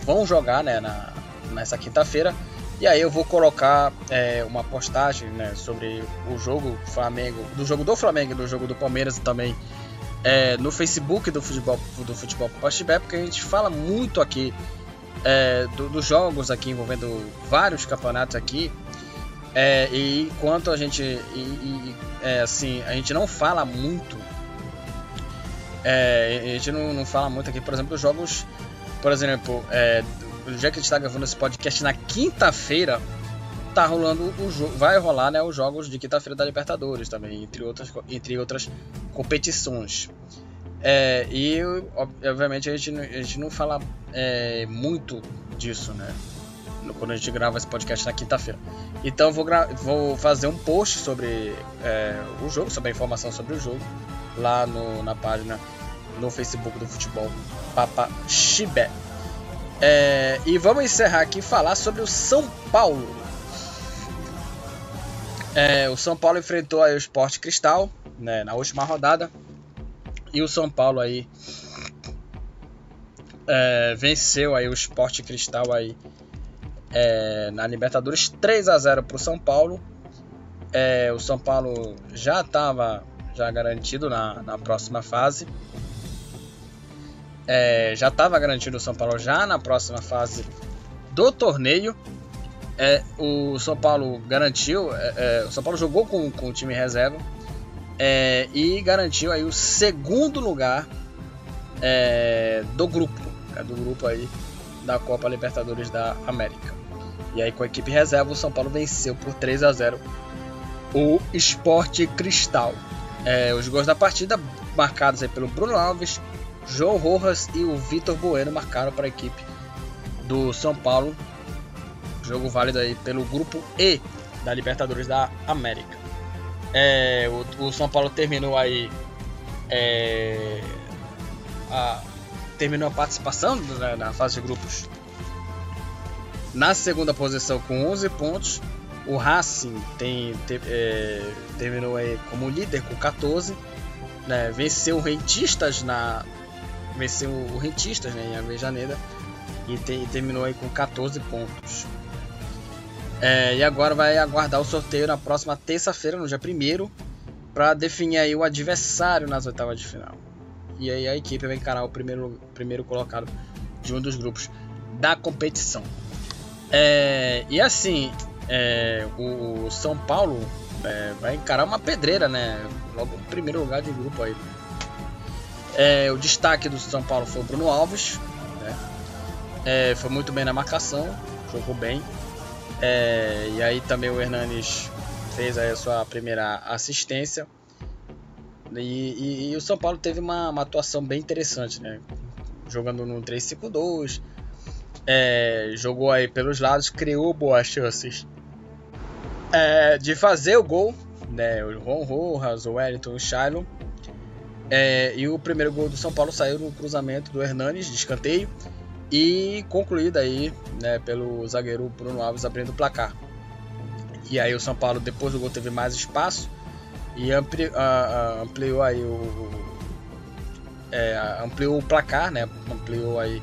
vão jogar, né? Na, nessa quinta-feira. E aí eu vou colocar é, uma postagem né, sobre o jogo Flamengo, do jogo do Flamengo e do jogo do Palmeiras também é, no Facebook do futebol do futebol Pastibé, porque a gente fala muito aqui é, do, dos jogos aqui envolvendo vários campeonatos aqui. É, e enquanto a gente e, e, é, assim a gente não fala muito é, a gente não, não, fala muito aqui por exemplo jogos por exemplo é, já que a gente está gravando esse podcast na quinta-feira, tá rolando o jogo, vai rolar, né, os jogos de quinta-feira da Libertadores também, entre outras, entre outras competições. É, e obviamente a gente, a gente não fala é, muito disso, né? Quando a gente grava esse podcast na quinta-feira. Então vou, vou fazer um post sobre é, o jogo, sobre a informação sobre o jogo, lá no, na página no Facebook do futebol Papa Chibé. É, e vamos encerrar aqui falar sobre o São Paulo. É, o São Paulo enfrentou aí o Sport Cristal né, na última rodada. E o São Paulo aí é, venceu aí o Sport Cristal aí é, na Libertadores 3 a 0 para o São Paulo. É, o São Paulo já estava já garantido na, na próxima fase é, já estava garantido o São Paulo já na próxima fase do torneio. É, o São Paulo garantiu, é, é o São Paulo jogou com, com o time reserva é, e garantiu aí o segundo lugar é, do grupo, do grupo aí da Copa Libertadores da América. E aí com a equipe reserva o São Paulo venceu por 3 a 0 o Esporte Cristal. os gols da partida marcados pelo Bruno Alves, João Rojas e o Vitor Bueno marcaram para a equipe do São Paulo. Jogo válido aí pelo grupo E da Libertadores da América. É, o, o, São Paulo terminou aí é, a, terminou a participação na, na, fase de grupos na segunda posição com 11 pontos. O Racing tem, te, é, terminou aí como líder com 14. Né, venceu o Rentistas na, venceu o Rentistas né, em Avejaneda e, te, e terminou aí com 14 pontos. É, e agora vai aguardar o sorteio na próxima terça-feira, no dia 1 para definir aí o adversário nas oitavas de final. E aí a equipe vai encarar o primeiro, primeiro colocado de um dos grupos da competição. É, e assim, é, o São Paulo é, vai encarar uma pedreira, né? Logo primeiro lugar de grupo aí. É, o destaque do São Paulo foi o Bruno Alves. Né? É, foi muito bem na marcação, jogou bem. É, e aí também o Hernanes fez a sua primeira assistência. E, e, e o São Paulo teve uma, uma, atuação bem interessante, né? Jogando no 3-5-2. É, jogou aí pelos lados, criou boas chances é, de fazer o gol. Né? O Ron Rojas, o Wellington, o Shiloh é, e o primeiro gol do São Paulo saiu no cruzamento do Hernanes, de escanteio, e concluído aí né, pelo zagueiro Bruno Alves abrindo o placar. E aí o São Paulo, depois do gol, teve mais espaço e ampli, ampliou aí o, é, ampliou o placar, né? Ampliou aí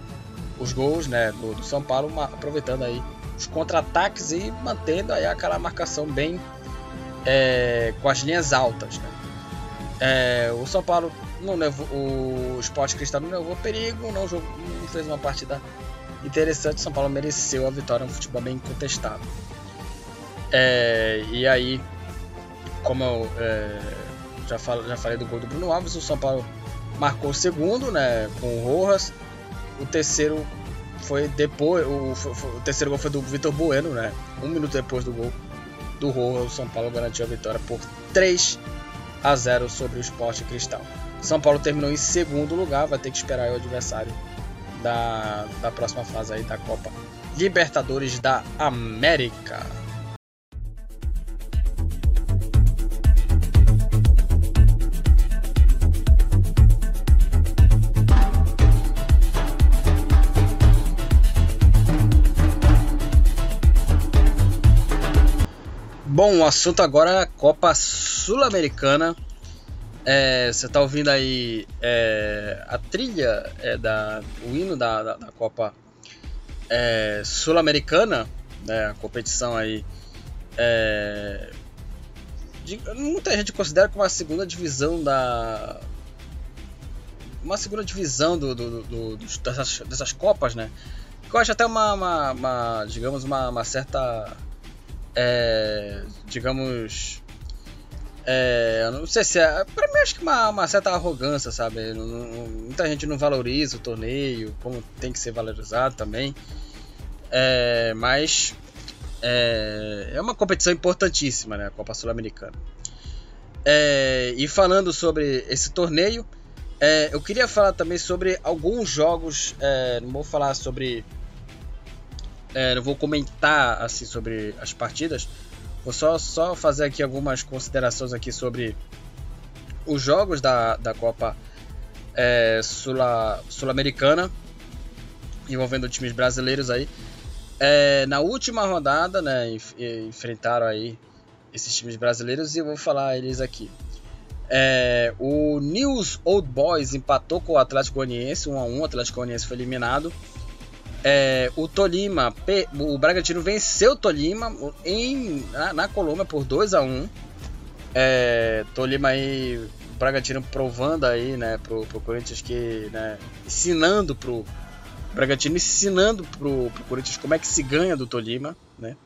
os gols, né, do, do São Paulo, aproveitando aí os contra-ataques e mantendo aí aquela marcação bem é, com as linhas altas, né? É, o São Paulo não levou, o Sport Cristal não levou perigo, não, jogou, não fez uma partida interessante. O São Paulo mereceu a vitória, um futebol bem contestado. É, e aí, como eu é, já, falo, já falei do gol do Bruno Alves, o São Paulo marcou o segundo, né, com o Rojas. O terceiro foi depois, o, o terceiro gol foi do Vitor Bueno, né? Um minuto depois do gol do Rojas, o São Paulo garantiu a vitória por 3 a 0 sobre o Sport Cristal. São Paulo terminou em segundo lugar, vai ter que esperar o adversário da, da próxima fase aí da Copa Libertadores da América. Bom, o assunto agora é a Copa Sul-Americana. É, você está ouvindo aí é, a trilha é, da o hino da, da, da Copa é, Sul-Americana, né, a competição aí é, de, muita gente considera como a segunda divisão da uma segunda divisão do, do, do, do dessas, dessas copas, né? Que eu acho até uma, uma, uma digamos uma, uma certa é, digamos. É, não sei se é. Pra mim, acho que uma, uma certa arrogância, sabe? Não, não, muita gente não valoriza o torneio, como tem que ser valorizado também. É, mas. É, é uma competição importantíssima, né? A Copa Sul-Americana. É, e falando sobre esse torneio, é, eu queria falar também sobre alguns jogos. É, não vou falar sobre é, não vou comentar assim sobre as partidas. Vou só, só fazer aqui algumas considerações aqui sobre os jogos da, da Copa é, Sul-Americana envolvendo times brasileiros aí. É, na última rodada, né, enfrentaram aí esses times brasileiros e eu vou falar eles aqui. É, o News Old Boys empatou com o Atlético Goianiense 1 a 1. O Atlético Goianiense foi eliminado. É, o Tolima, o Bragantino venceu o Tolima em, na, na Colômbia por 2 a 1 é, Tolima aí, o Bragantino provando aí, né, pro, pro Corinthians que, né, ensinando pro Bragantino ensinando pro, pro Corinthians como é que se ganha do Tolima, né.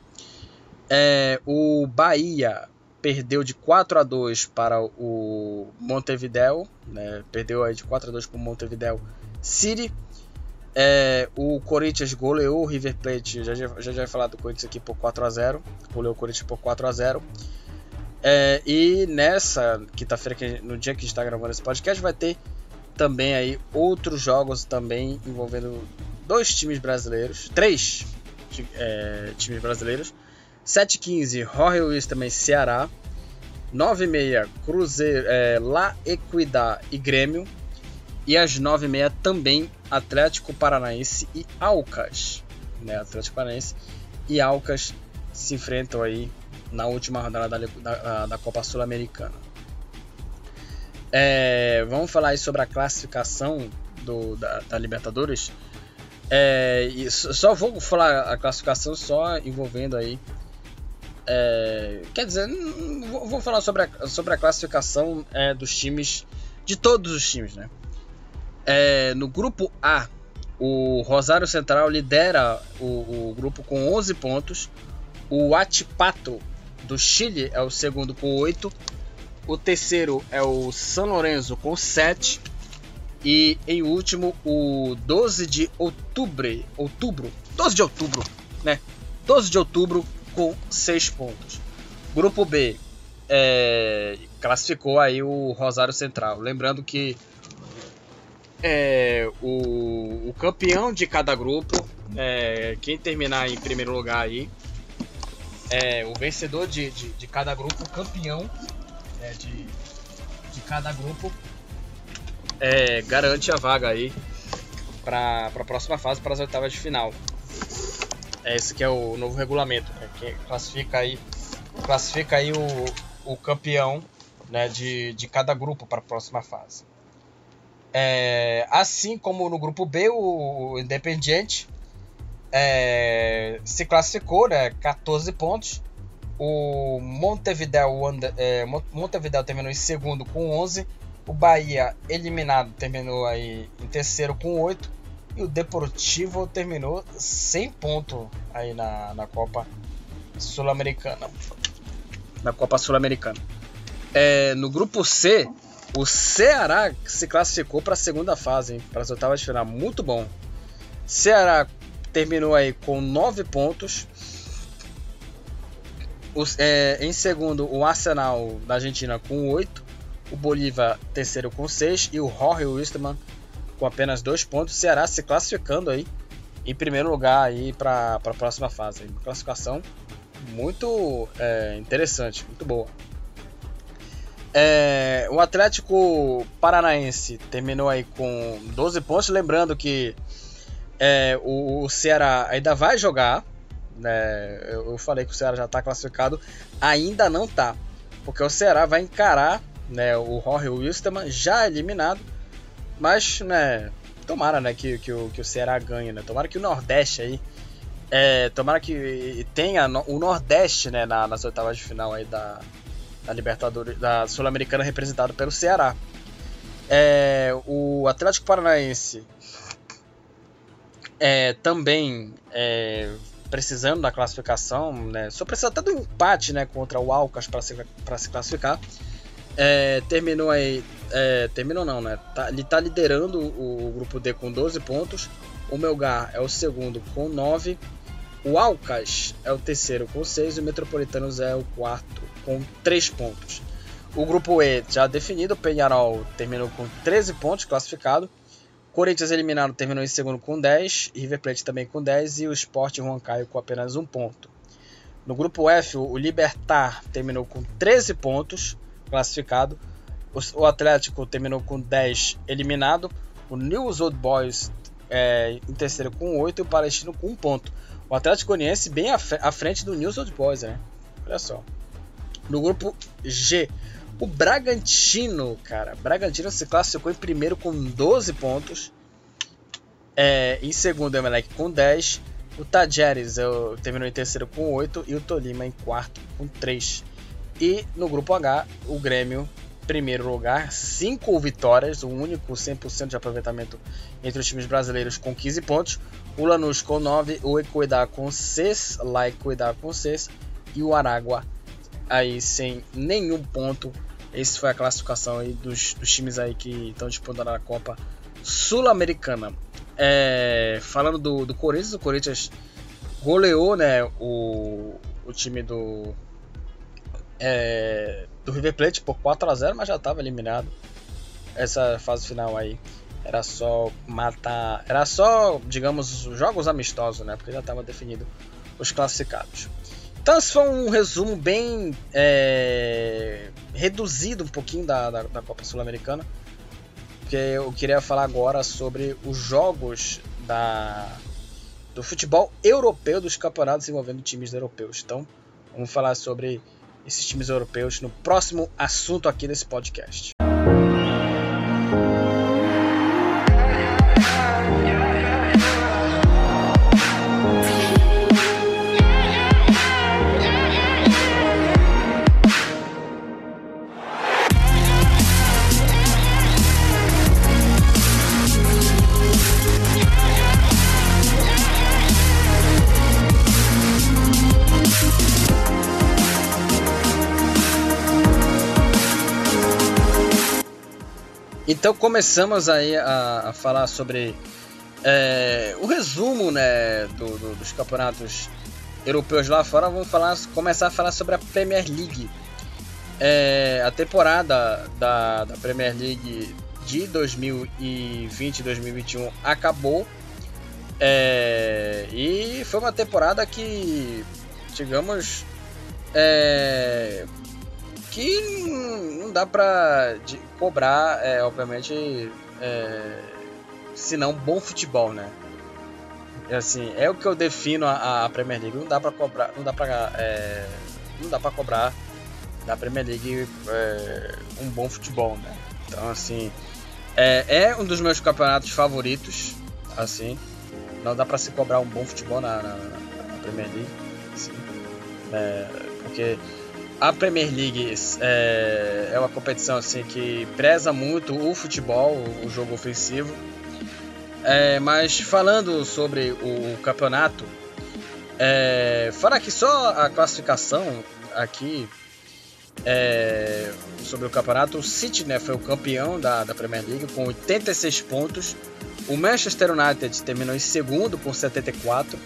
É, o Bahia perdeu de 4 a 2 para o Montevideo, né, perdeu aí de 4 a 2 para o Montevideo City. É, o Corinthians goleou o River Plate, já já, já falar do Corinthians aqui por 4 a 0 goleou o Corinthians por 4 a 0 é, E nessa quinta-feira, no dia que a gente está gravando esse podcast, vai ter também aí outros jogos também envolvendo dois times brasileiros, três é, times brasileiros. 7h15, Jorge Luiz também Ceará. 9h30, Cruzeiro, é, La Equidad e Grêmio. E às 9h30 também Atlético Paranaense e Alcas. Né? Atlético Paranaense e Alcas se enfrentam aí na última rodada da, da, da Copa Sul-Americana. É, vamos falar aí sobre a classificação do, da, da Libertadores. É, só vou falar a classificação só envolvendo aí. É, quer dizer, vou falar sobre a, sobre a classificação é, dos times, de todos os times, né? É, no grupo A, o Rosário Central lidera o, o, grupo com 11 pontos. O Atipato do Chile é o segundo com 8. O terceiro é o São Lourenço com 7. E em último, o 12 de outubro, outubro, 12 de outubro, né? 12 de outubro com 6 pontos. Grupo B é, classificou aí o Rosário Central. Lembrando que é, o, o, campeão de cada grupo, é, quem terminar em primeiro lugar aí, é, o vencedor de, de, de cada grupo, o campeão é, de, de cada grupo, é, garante a vaga aí para a próxima fase, para as oitavas de final. É esse que é o novo regulamento, né, que classifica aí, classifica aí o, o campeão né, de, de cada grupo para a próxima fase. É, assim como no grupo B, o Independiente é, se classificou, né, 14 pontos. O Montevideo, é, Montevideo terminou em segundo com 11. O Bahia, eliminado, terminou aí em terceiro com 8. E o Deportivo terminou sem ponto aí na, na Copa Sul-Americana. Na Copa Sul-Americana. É, no grupo C, o Ceará se classificou para a segunda fase, para as oitavas de final. Muito bom. Ceará terminou aí com 9 pontos. Os, é, em segundo, o Arsenal da Argentina com 8. O Bolívar terceiro com 6. E o Jorge Wisterman com apenas dois pontos. Ceará se classificando aí em primeiro lugar aí para a próxima fase. Classificação muito é, interessante, muito boa. É, o Atlético Paranaense terminou aí com 12 pontos. Lembrando que é, o, o, Ceará ainda vai jogar. Né? Eu, eu, falei que o Ceará já está classificado. Ainda não está. Porque o Ceará vai encarar né, o Jorge Wilstermann já eliminado. Mas, né, tomara né, que, que, o, que o Ceará ganhe. Né? Tomara que o Nordeste aí. É, tomara que tenha o Nordeste né, na, nas oitavas de final aí da, da Libertadores, da Sul-Americana representado pelo Ceará. É, o Atlético Paranaense é, também é, precisando da classificação, né, só precisa até do empate né, contra o Alcas para se, se classificar. É, terminou aí. É, terminou não, né? Tá, ele está liderando o, o, grupo D com 12 pontos. O Melgar é o segundo com 9. O Alcas é o terceiro com 6 e o Metropolitanos é o quarto com 3 pontos. O grupo E já definido, o Penharol terminou com 13 pontos classificado. Corinthians eliminado terminou em segundo com 10, River Plate também com 10 e o Sport Caio com apenas um ponto. No grupo F, o Libertar terminou com 13 pontos classificado. O Atlético terminou com 10 eliminado. O News Old Boys é, em terceiro com 8 e o Palestino com 1 ponto. O Atlético Goianiense bem à frente do News Old Boys, né? Olha só. No grupo G, o Bragantino, cara. Bragantino se classificou em primeiro com 12 pontos. É, em segundo, o Emelec com 10. O Tajeres eu, terminou em terceiro com 8. E o Tolima em quarto com 3. E no grupo H, o Grêmio, primeiro lugar, 5 vitórias, o único 100% de aproveitamento entre os times brasileiros com 15 pontos. O Lanús com 9, o Ecuador com 6, La Ecuador com 6 e o Aragua aí sem nenhum ponto. Esse foi a classificação aí dos, dos times aí que estão disputando a Copa Sul-Americana. É, falando do, do Corinthians, o Corinthians goleou né, o, o time do, é, do River Plate por 4 a 0 mas já estava eliminado. Essa fase final aí era só matar, era só, digamos, jogos amistosos, né? Porque já estava definido os classificados. Então esse foi um resumo bem é, reduzido um pouquinho da, da, da Copa Sul-Americana. Porque eu queria falar agora sobre os jogos da, do futebol europeu, dos campeonatos envolvendo times europeus. Então vamos falar sobre esses times europeus no próximo assunto aqui desse podcast. Então começamos aí a, a falar sobre é, o resumo né, do, do, dos campeonatos europeus lá fora. Vamos falar, começar a falar sobre a Premier League. É, a temporada da, da Premier League de 2020-2021 acabou é, e foi uma temporada que, digamos, é, que não dá pra cobrar, é, obviamente, é, se não bom futebol, né? É assim, é o que eu defino a, a Premier League. Não dá para cobrar, não dá para, é, não dá para cobrar da Premier League é, um bom futebol, né? Então, assim, é, é, um dos meus campeonatos favoritos, assim. Não dá para se cobrar um bom futebol na, na, na Premier League, assim, porque a Premier League é, é, uma competição assim que preza muito o futebol, o jogo ofensivo. É, mas falando sobre o, campeonato, é, falar que só a classificação aqui é, sobre o campeonato, o City né, foi o campeão da, da Premier League com 86 pontos. O Manchester United terminou em segundo com 74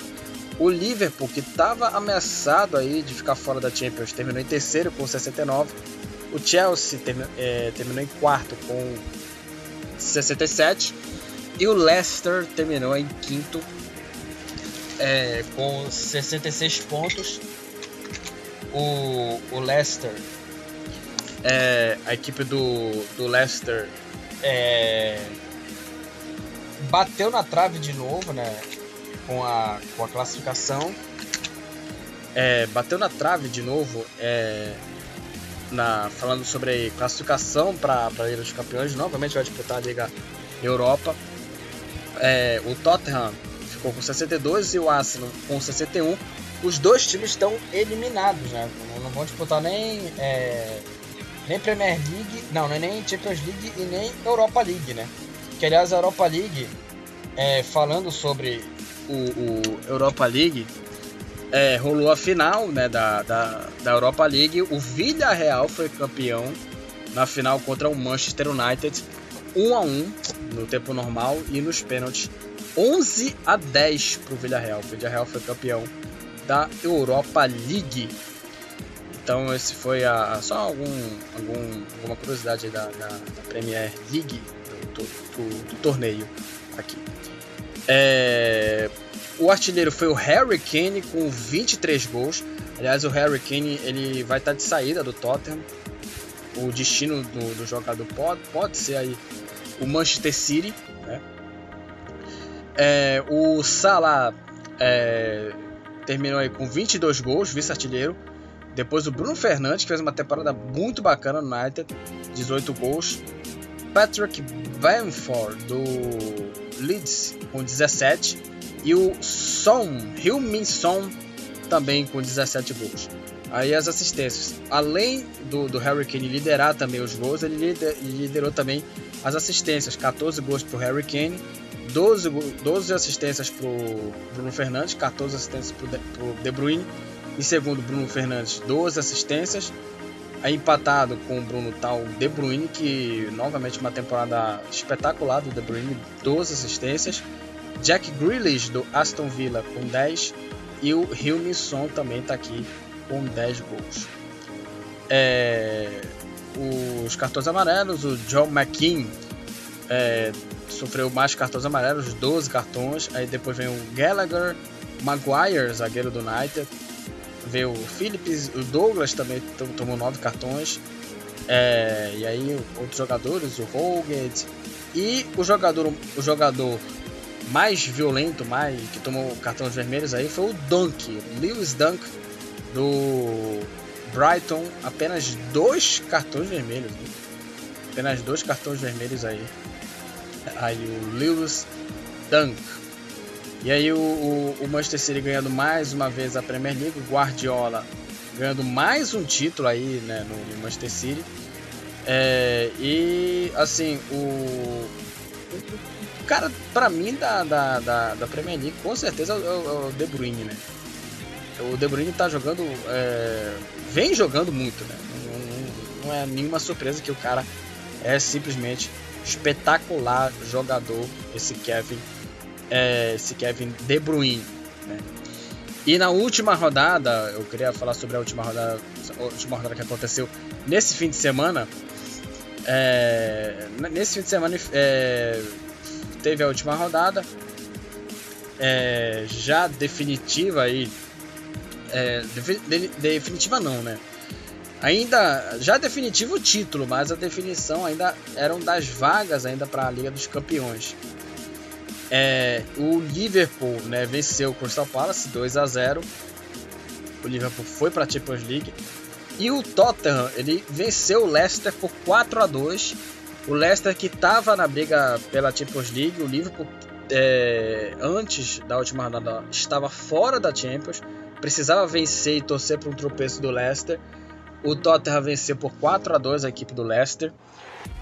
o Liverpool, que estava ameaçado aí de ficar fora da Champions, terminou em terceiro com 69. O Chelsea é, terminou em quarto com 67. E o Leicester terminou em quinto é, com 66 pontos. O, o Leicester, é, a equipe do, do Leicester é, bateu na trave de novo, né? Com a, com a classificação. É, bateu na trave de novo, é, na, falando sobre classificação para a Liga dos Campeões. Novamente vai disputar a Liga Europa. É, o Tottenham ficou com 62 e o Arsenal com 61. Os dois times estão eliminados, né? Não vão disputar nem, é, nem Premier League, não, nem Champions League e nem Europa League, né? Que aliás a Europa League, é, falando sobre o, o Europa League, é, rolou a final né, da, da, da Europa League. O Villarreal foi campeão na final contra o Manchester United, 1 a 1 no tempo normal e nos pênaltis 11 a 10 para o Villarreal. O Villarreal foi campeão da Europa League. Então esse foi a, só algum, algum, alguma curiosidade da, da, da Premier League do, do, do, do torneio aqui. É, o artilheiro foi o Harry Kane com 23 gols. Aliás, o Harry Kane ele vai estar de saída do Tottenham. O destino do, do jogador pode, pode ser aí o Manchester City. Né? É, o Salah é, terminou aí com 22 gols, vice-artilheiro. Depois o Bruno Fernandes, que fez uma temporada muito bacana no United, 18 gols. Patrick Bamford, do Leeds, com 17 e o Son, Heung-min Son, também com 17 gols. Aí as assistências. Além do, do Harry Kane liderar também os gols, ele lider, liderou também as assistências. 14 gols para o Harry Kane, 12, 12 assistências para o Bruno Fernandes, 14 assistências para o De Bruyne. Em segundo, Bruno Fernandes, 12 assistências. Aí empatado com o Bruno tal De Bruyne, que novamente uma temporada espetacular do De Bruyne, 12 assistências. Jack Grealish do Aston Villa com 10 e o Hilmisson também está aqui com 10 gols. É, os cartões amarelos, o John McKean é, sofreu mais cartões amarelos, 12 cartões. Aí depois vem o Gallagher, Maguire, zagueiro do United. O Phillips, o Douglas também tomou 9 cartões. É, e aí outros jogadores, o Holgate. E o jogador, o jogador mais violento, mais que tomou cartões vermelhos aí foi o Dunk, Lewis Dunk do Brighton, apenas dois cartões vermelhos, né? apenas dois cartões vermelhos aí. Aí o Lewis Dunk. E aí o, o, o Manchester City ganhando mais uma vez a Premier League, o Guardiola ganhando mais um título aí né, no, no Manchester City. É, e assim, o, Cara, pra mim, da, da, da, da Premier League, com certeza é o, é o De Bruyne, né? O De Bruyne tá jogando. É, vem jogando muito, né? Não, não, é nenhuma surpresa que o cara é simplesmente espetacular jogador, esse Kevin. É, esse Kevin De Bruyne, né? E na última rodada, eu queria falar sobre a última rodada, a última rodada que aconteceu nesse fim de semana. É, nesse fim de semana é, teve a última rodada, é, já definitiva aí, é, de, de, definitiva não, né? Ainda já definitivo o título, mas a definição ainda eram das vagas ainda para a Liga dos Campeões. É, o Liverpool né, venceu o Crystal Palace 2 a 0. O Liverpool foi para a Champions League. E o Tottenham ele venceu o Leicester por 4 a 2 o Leicester que estava na briga pela Champions League, o Liverpool é, antes da última rodada estava fora da Champions, precisava vencer e torcer para um tropeço do Leicester. O Tottenham venceu por 4 a 2 a equipe do Leicester.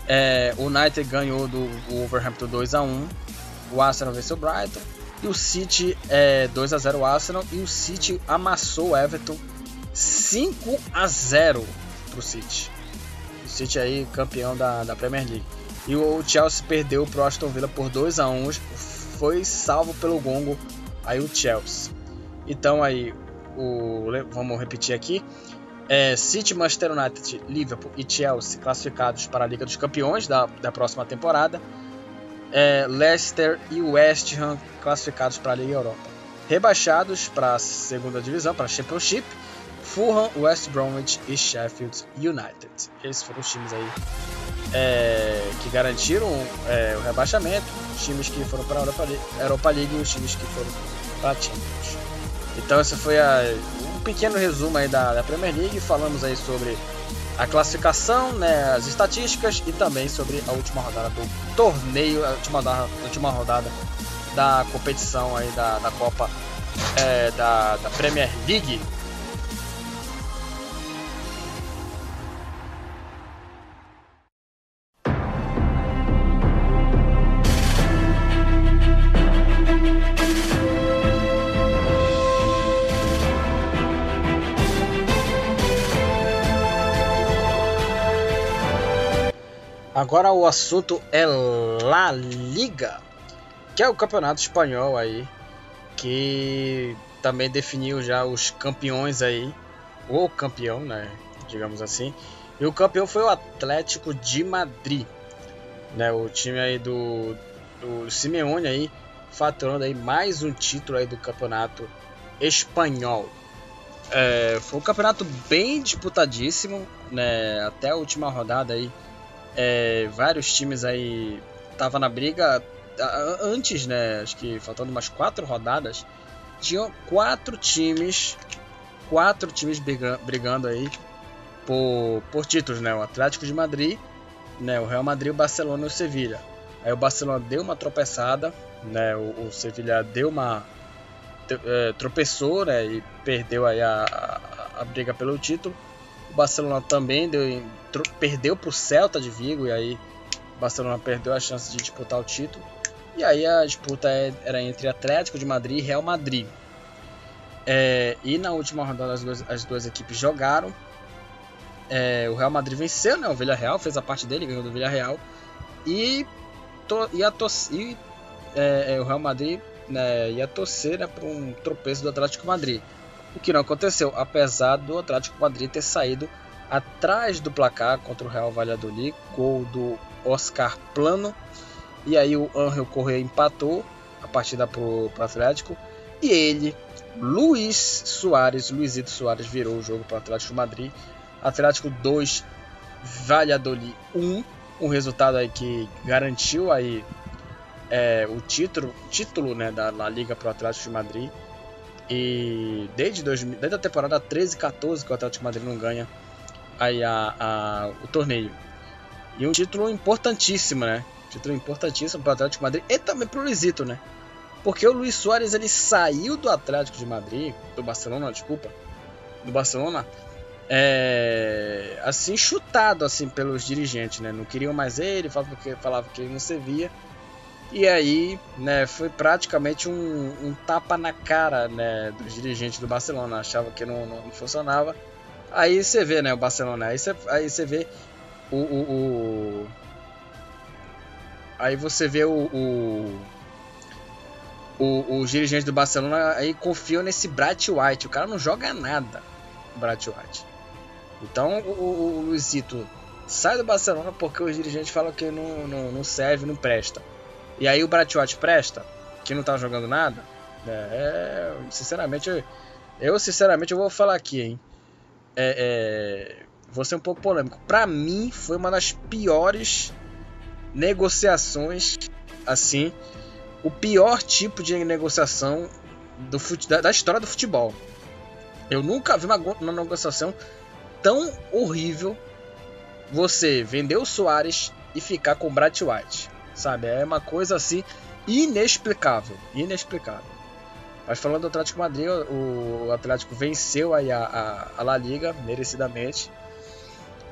É, o United ganhou do Wolverhampton 2 a 1. O Arsenal venceu o Brighton. E o City é 2 a 0 o Arsenal e o City amassou o Everton 5 a 0 para o City. City aí campeão da, da Premier League. E o Chelsea perdeu pro Aston Villa por 2 a 1 foi salvo pelo gongo aí o Chelsea. Então aí o vamos repetir aqui. É, City, Manchester United, Liverpool e Chelsea classificados para a Liga dos Campeões da, da próxima temporada. É, Leicester e West Ham classificados para a Liga Europa. Rebaixados para a segunda divisão, para a Championship, Fulham, West Bromwich e Sheffield United. Esses foram os times aí é, que garantiram é, o rebaixamento, os times que foram para a Europa, Europa League e os times que foram para a Champions. Então esse foi a, um pequeno resumo aí da, da Premier League. Falamos aí sobre a classificação, né, as estatísticas e também sobre a última rodada do torneio, a última, última rodada da competição aí da, da Copa é, da, da Premier League. Agora o assunto é La Liga, que é o campeonato espanhol aí, que também definiu já os campeões aí, o campeão, né, digamos assim. E o campeão foi o Atlético de Madrid, né, o time aí do, do Simeone aí, faturando aí mais um título aí do campeonato espanhol. É, foi um campeonato bem disputadíssimo, né, até a última rodada aí é, vários times aí tava na briga antes, né? Acho que faltando umas quatro rodadas, tinham quatro times, quatro times brigando aí por, por títulos, né? O Atlético de Madrid, né? O Real Madrid, o Barcelona e o Sevilha. Aí o Barcelona deu uma tropeçada, né? O, o Sevilha deu uma é, tropeçou, né? E perdeu aí a, a, a briga pelo título. O Barcelona também deu, perdeu para o Celta de Vigo e aí Barcelona perdeu a chance de disputar o título. E aí a disputa é, era entre Atlético de Madrid e Real Madrid. É, e na última rodada as duas, as duas equipes jogaram. É, o Real Madrid venceu, né? O Villarreal fez a parte dele, ganhou do Villarreal. E, to, e, a e é, é, o Real Madrid né, ia torcer né, para um tropeço do Atlético Madrid. O que não aconteceu, apesar do Atlético Madrid ter saído atrás do placar contra o Real Valladolid, gol do Oscar Plano. E aí o Angel Correa empatou a partida para o Atlético. E ele, Luiz Soares, Luizito Soares, virou o jogo para o Atlético Madrid. Atlético 2, Valladolid 1. Um resultado aí que garantiu aí é, o título, título né, da La Liga para o Atlético de Madrid. E desde, 2000, desde a temporada 13 14 que o Atlético Madrid não ganha aí a, a, o torneio. E um título importantíssimo, né? Título importantíssimo para o Atlético Madrid e também para o Luizito, né? Porque o Luiz Soares ele saiu do Atlético de Madrid, do Barcelona, desculpa, do Barcelona, é, assim chutado assim pelos dirigentes, né? Não queriam mais ele, falavam que, falavam que ele não servia. E aí, né, foi praticamente um, um, tapa na cara, né, dos dirigentes do Barcelona. Achava que não, não funcionava. Aí você vê, né, o Barcelona. Aí você, aí você vê o, o, o, Aí você vê o, o, o, os dirigentes do Barcelona aí confiam nesse Bright White. O cara não joga nada, o Bright White. Então o, o, Luizito sai do Barcelona porque os dirigentes falam que não, não, não serve, não presta. E aí o Bratiot presta, que não tá jogando nada. É, sinceramente, eu, eu, sinceramente eu vou falar aqui, hein. É, é, vou ser um pouco polêmico. Para mim foi uma das piores negociações, assim, o pior tipo de negociação do fute, da, da, história do futebol. Eu nunca vi uma, uma negociação tão horrível. Você vender o Soares e ficar com o Brat White sabe? É uma coisa assim inexplicável, inexplicável. Mas falando do Atlético Madrid, o Atlético venceu a, a, a La Liga merecidamente.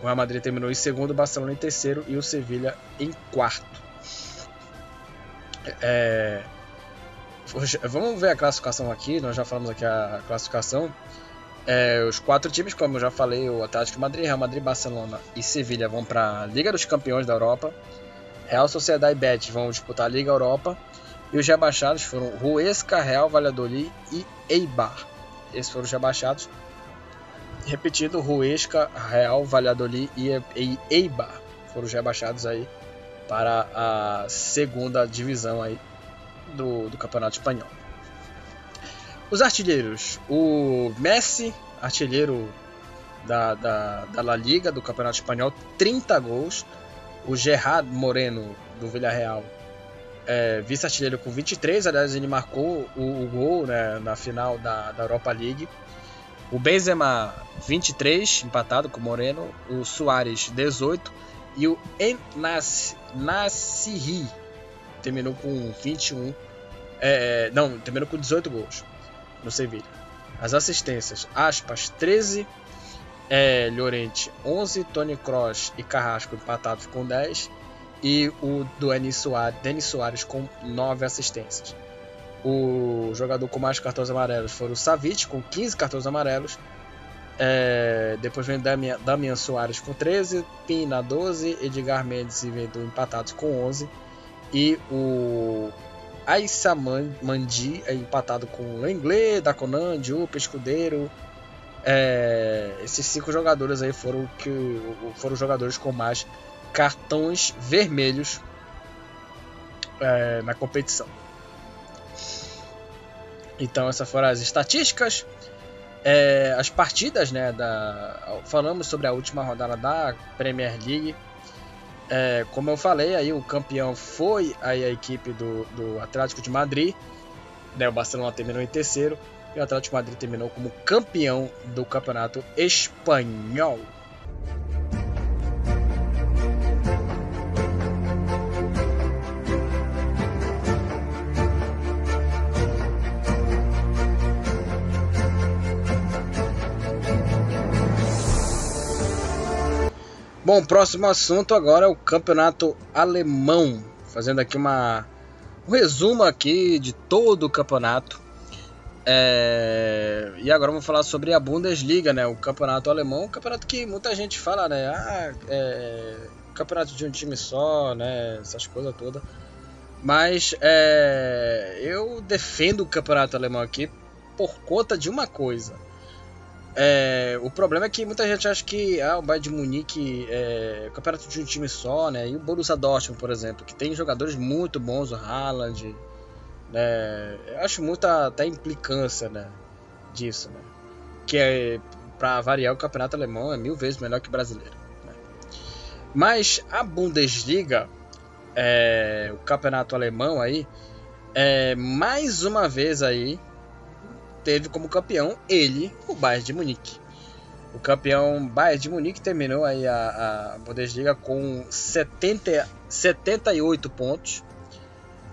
O Real Madrid terminou em segundo, o Barcelona em terceiro e o Sevilha em quarto. É, vamos ver a classificação aqui. Nós já falamos aqui a classificação. É, os quatro times, como eu já falei, o Atlético Madrid, Real Madrid, Barcelona e Sevilha vão para a Liga dos Campeões da Europa. Real Sociedade e Betis vão disputar a Liga Europa. E os rebaixados foram Ruesca, Real Valladolid e Eibar. Esses foram os rebaixados. Repetido, Ruesca, Real Valladolid e Eibar foram os rebaixados aí para a segunda divisão aí do, do Campeonato Espanhol. Os artilheiros, o Messi, artilheiro da, da, da La Liga, do Campeonato Espanhol, 30 gols. O Gerard Moreno, do Villarreal, é, vice-artilheiro com 23. Aliás, ele marcou o, o gol né, na final da, da Europa League. O Benzema, 23, empatado com o Moreno. O Soares, 18. E o Nassiri terminou com 21. É, não, terminou com 18 gols no Sevilla. As assistências, aspas, 13 é, Llorente 11, Tony Cross e Carrasco empatados com 10 e o do Denis Soares, Denis Soares com 9 assistências. O jogador com mais cartões amarelos foi o Savic com 15 cartões amarelos. É, depois vem Damian, Damian Soares com 13, Pina 12, Edgar Mendes e Vendu empatados com 11 e o Aissa Mandi é empatado com Lenglet, Daconan, Diupa, Escudeiro, é, esses cinco jogadores aí foram que foram jogadores com mais cartões vermelhos é, na competição. Então essas foram as estatísticas, é, as partidas, né? Da, falamos sobre a última rodada da Premier League. É, como eu falei, aí o campeão foi aí a equipe do, do Atlético de Madrid. Né, o Barcelona terminou em terceiro e o Atlético Madrid terminou como campeão do campeonato espanhol. Bom, próximo assunto agora é o campeonato alemão. Fazendo aqui uma, um resumo aqui de todo o campeonato. É... E agora vamos falar sobre a Bundesliga, né? O campeonato alemão, um campeonato que muita gente fala, né? Ah, é... campeonato de um time só, né? Essas coisas todas. Mas é... eu defendo o campeonato alemão aqui por conta de uma coisa. É, o problema é que muita gente acha que ah, o Bayern de Munique é o campeonato de um time só, né? E o Borussia Dortmund, por exemplo, que tem jogadores muito bons, o Haaland, né? Eu acho muita até implicância né, disso, né? Que é, para variar, o campeonato alemão é mil vezes melhor que o brasileiro. Né? Mas a Bundesliga, é, o campeonato alemão aí, é, mais uma vez aí, teve como campeão ele, o Bayern de Munique. O campeão Bayern de Munique terminou aí a, a Bundesliga com 70, 78 pontos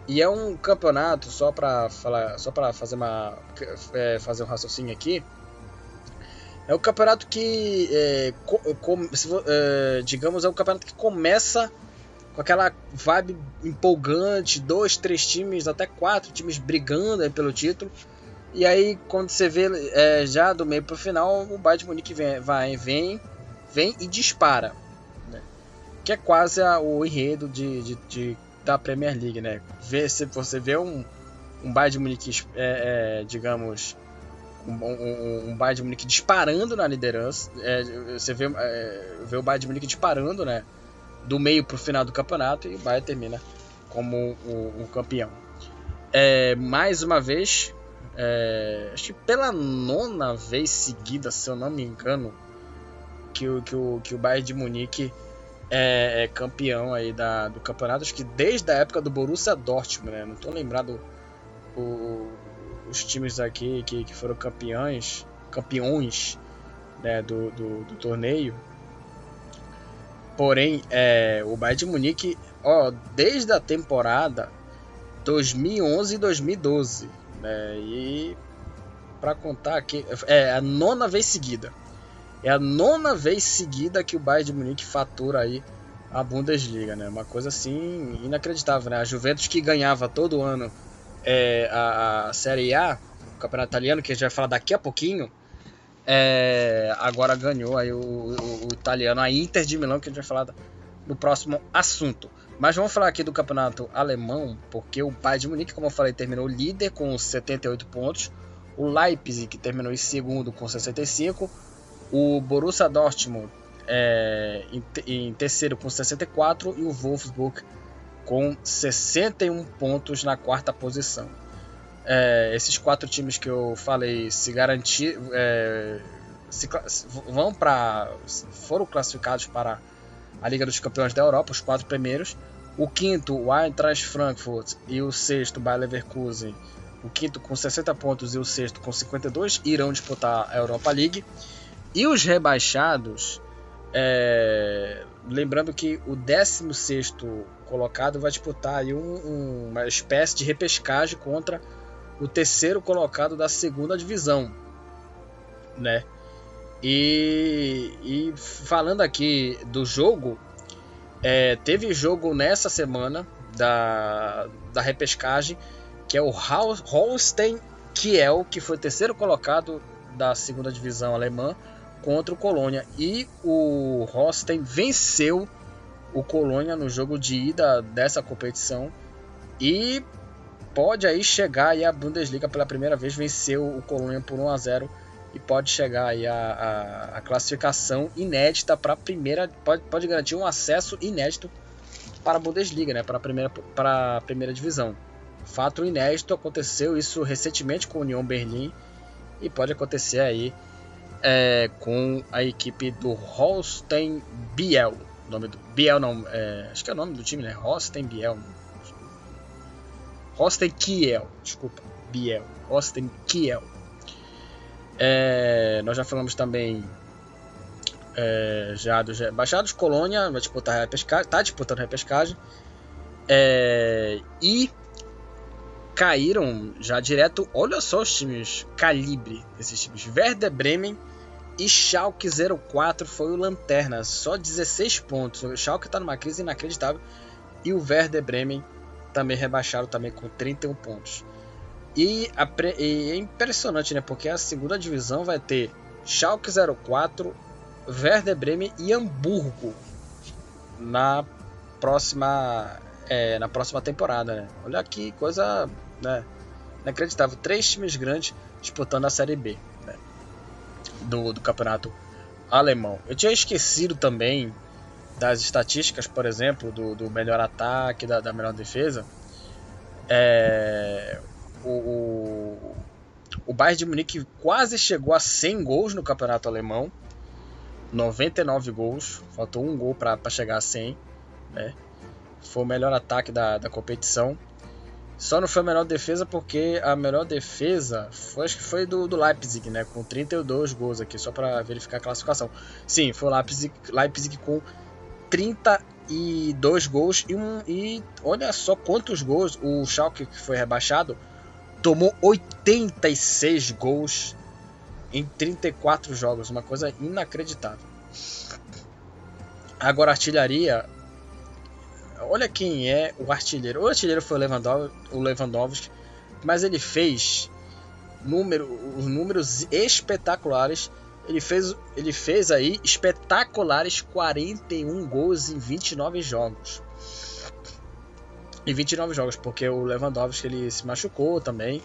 e é um campeonato, só para falar, só para fazer uma é, fazer um raciocínio aqui. É um campeonato que, é, com, se, é, digamos, é um campeonato que começa com aquela vibe empolgante, dois, três times, até quatro times brigando pelo título. E aí, quando você vê é, já do meio para o final, o Bayern de Munique vem, vai, vem, vem e dispara. Né? Que é quase a, o enredo de, de, de da Premier League, né? Vê, se você vê um, um Bayern de Munique, é, é, digamos, um, um, um, Bayern de Munique disparando na liderança, é, você vê, é, vê o Bayern de Munique disparando, né? Do meio para o final do campeonato e o Bayern termina como o, o campeão. É, mais uma vez, é, acho que pela nona vez seguida, se eu não me engano, que o, que o, que o Bayern de Munique é, é campeão aí da, do campeonato, acho que desde a época do Borussia Dortmund, né? Não tô lembrado o, os times aqui que, que foram campeões, campeões né, do, do, do torneio. Porém, é, o Bayern de Munique, ó, desde a temporada 2011 e 2012, né, e para contar aqui, é a nona vez seguida é a nona vez seguida que o Bayern de Munique fatura aí a Bundesliga, né? Uma coisa assim inacreditável, né? A Juventus que ganhava todo ano é, a, a, Série A, o campeonato italiano, que a gente vai falar daqui a pouquinho, é, agora ganhou aí o, o, o, italiano, a Inter de Milão, que a gente vai falar no próximo assunto. Mas vamos falar aqui do campeonato alemão, porque o Bayern de Munique, como eu falei, terminou líder com 78 pontos. O Leipzig, que terminou em segundo com 65 o Borussia Dortmund é, em, em, terceiro com 64 e o Wolfsburg com 61 pontos na quarta posição. É, esses quatro times que eu falei se garantir, é, se, vão para, foram classificados para a Liga dos Campeões da Europa, os quatro primeiros. O quinto, o Eintracht Frankfurt, e o sexto, o Bayer Leverkusen, o quinto com 60 pontos e o sexto com 52, irão disputar a Europa League. E os rebaixados, é, lembrando que o 16 colocado vai disputar aí um, um, uma espécie de repescagem contra o terceiro colocado da segunda divisão, né? E, e falando aqui do jogo, é, teve jogo nessa semana da, da repescagem, que é o Holstein Kiel, que foi o terceiro colocado da segunda divisão alemã, contra o Colônia. E o Holstein venceu o Colônia no jogo de ida dessa competição e pode aí chegar aí a Bundesliga pela primeira vez, venceu o Colônia por 1 a 0 e pode chegar aí a, a, a classificação inédita para a primeira, pode, pode garantir um acesso inédito para a Bundesliga, né, para a primeira, para a primeira divisão. Fato inédito, aconteceu isso recentemente com o União Berlim e pode acontecer aí é, com a equipe do Holstein Biel. Nome do Biel não, é, acho que é o nome do time, né? Holstein Biel. Holstein Kiel, desculpa, Biel. Holstein Kiel. É, nós já falamos também é, já dos Baixados, Colônia vai disputar repescagem, está disputando repescagem. É, e caíram já direto. Olha só os times calibre desses times: Werder Bremen e Schalke 04 foi o lanterna, só 16 pontos. O Schalke está numa crise inacreditável e o Werder Bremen também rebaixaram também com 31 pontos. E, a, e é impressionante, né? Porque a segunda divisão vai ter Schalke 04, Werder Bremen e Hamburgo na próxima é, na próxima temporada, né? Olha que coisa, né? Inacreditável. Três times grandes disputando a Série B né? do, do campeonato alemão. Eu tinha esquecido também das estatísticas, por exemplo, do, do melhor ataque, da, da melhor defesa. É, o, o, Bayern de Munique quase chegou a 100 gols no campeonato alemão. 99 gols, faltou um gol para chegar a 100. Né? Foi o melhor ataque da, da competição. Só não foi a melhor defesa porque a melhor defesa foi, acho que foi do, do Leipzig, né? Com 32 gols aqui, só para verificar a classificação. Sim, foi o Leipzig, Leipzig com 32 gols e, um, e olha só quantos gols o Schalke que foi rebaixado tomou 86 gols em 34 jogos, uma coisa inacreditável. Agora, artilharia. Olha quem é o artilheiro. O artilheiro foi o Lewandowski, mas ele fez número, os números espetaculares. Ele fez, ele fez aí espetaculares 41 gols em 29 jogos em 29 jogos, porque o Lewandowski ele se machucou também.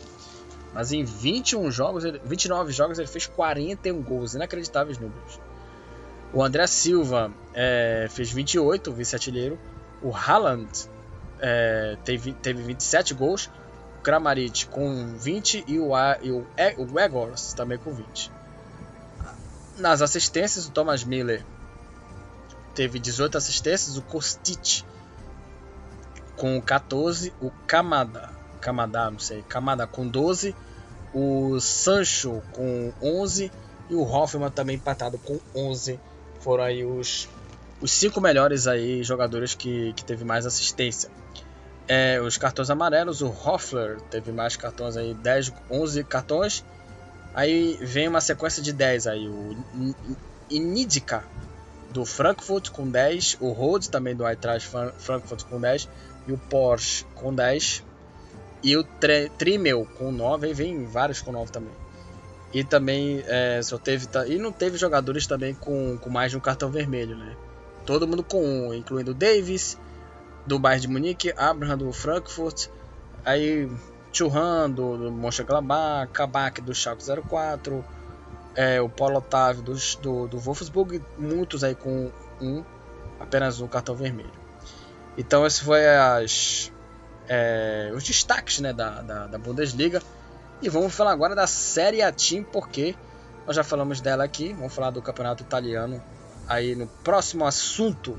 Mas em 21 jogos, 29 jogos ele fez 41 gols, inacreditáveis números. O André Silva é, fez 28, vice-artilheiro. O Haaland é, teve, teve 27 gols. O Kramaric com 20 e o, e o, o Egors também com 20. Nas assistências, o Thomas Miller teve 18 assistências. O Kostic com 14, o Kamada, Kamada, não sei, Kamada com 12, o Sancho com 11 e o Hoffman também empatado com 11. Foram aí os, os cinco melhores aí jogadores que, que teve mais assistência. É, os cartões amarelos, o Hoffler teve mais cartões aí, 10, 11 cartões. Aí vem uma sequência de 10 aí, o Inidika do Frankfurt com 10, o Rhodes também do Eintracht Frankfurt com 10 e o Porsche com 10 e o Trimmel com 9, aí vem vários com 9 também. E também é, só teve e não teve jogadores também com, com mais de um cartão vermelho, né? Todo mundo com um, incluindo o Davis do Bayern de Munique, Abraham do Frankfurt, aí Churran do, do Mönchengladbach, Kabak do Schalke 04, é, o Paulo Otávio do, do, do Wolfsburg, muitos aí com um, apenas um cartão vermelho. Então, esse foi as, é, os destaques né, da, da, da, Bundesliga. E vamos falar agora da Série A Team, porque nós já falamos dela aqui. Vamos falar do campeonato italiano aí no próximo assunto.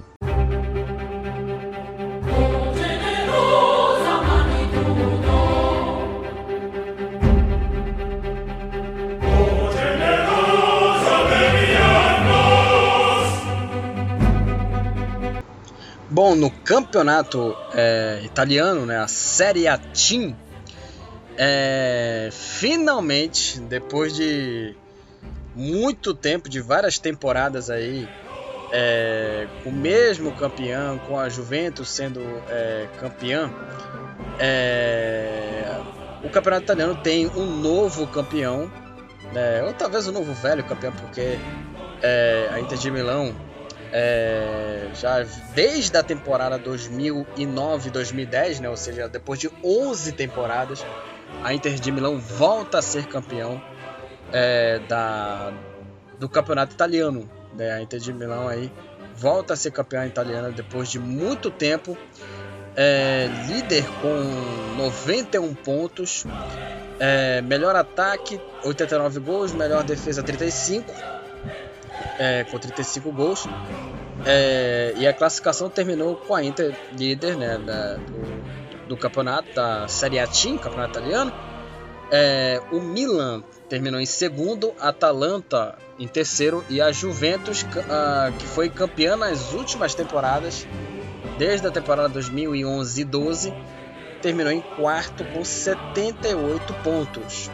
Bom, no campeonato é, italiano, né, a Série A Team, é, finalmente, depois de muito tempo, de várias temporadas aí, é, o mesmo campeão, com a Juventus sendo é, campeã, é, o campeonato italiano tem um novo campeão, né, ou talvez um novo velho campeão, porque é, a Inter de Milão é, já desde a temporada 2009-2010, né, ou seja, depois de 11 temporadas, a Inter de Milão volta a ser campeão é, da, do campeonato italiano. Né? A Inter de Milão aí volta a ser campeã italiana depois de muito tempo. É, líder com 91 pontos, é, melhor ataque 89 gols, melhor defesa 35 é, com 35 gols. É, e a classificação terminou com a Inter líder né, da, do, do, campeonato, da Série A Team, campeonato italiano. É, o Milan terminou em segundo, a Atalanta em terceiro e a Juventus, que foi campeã nas últimas temporadas, desde a temporada 2011-12, terminou em quarto com 78 pontos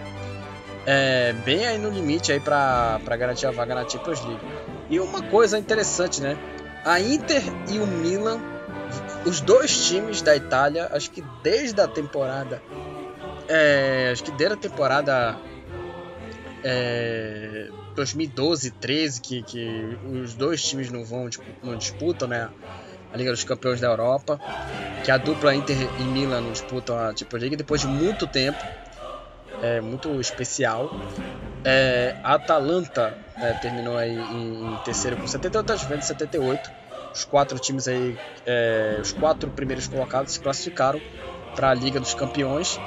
é, bem aí no limite aí para garantir a vaga na Champions League. E uma coisa interessante, né? A Inter e o Milan, os dois times da Itália, acho que desde a temporada, é, acho que desde a temporada é, 2012-13 que, que os dois times não vão não disputam, né? A Liga dos Campeões da Europa, que a dupla Inter e Milan não disputam a Champions League depois de muito tempo é, muito especial. É, a Atalanta né, terminou aí em, em, terceiro com 78, a Juventus 78. Os quatro times aí, é, os quatro primeiros colocados se classificaram para a Liga dos Campeões.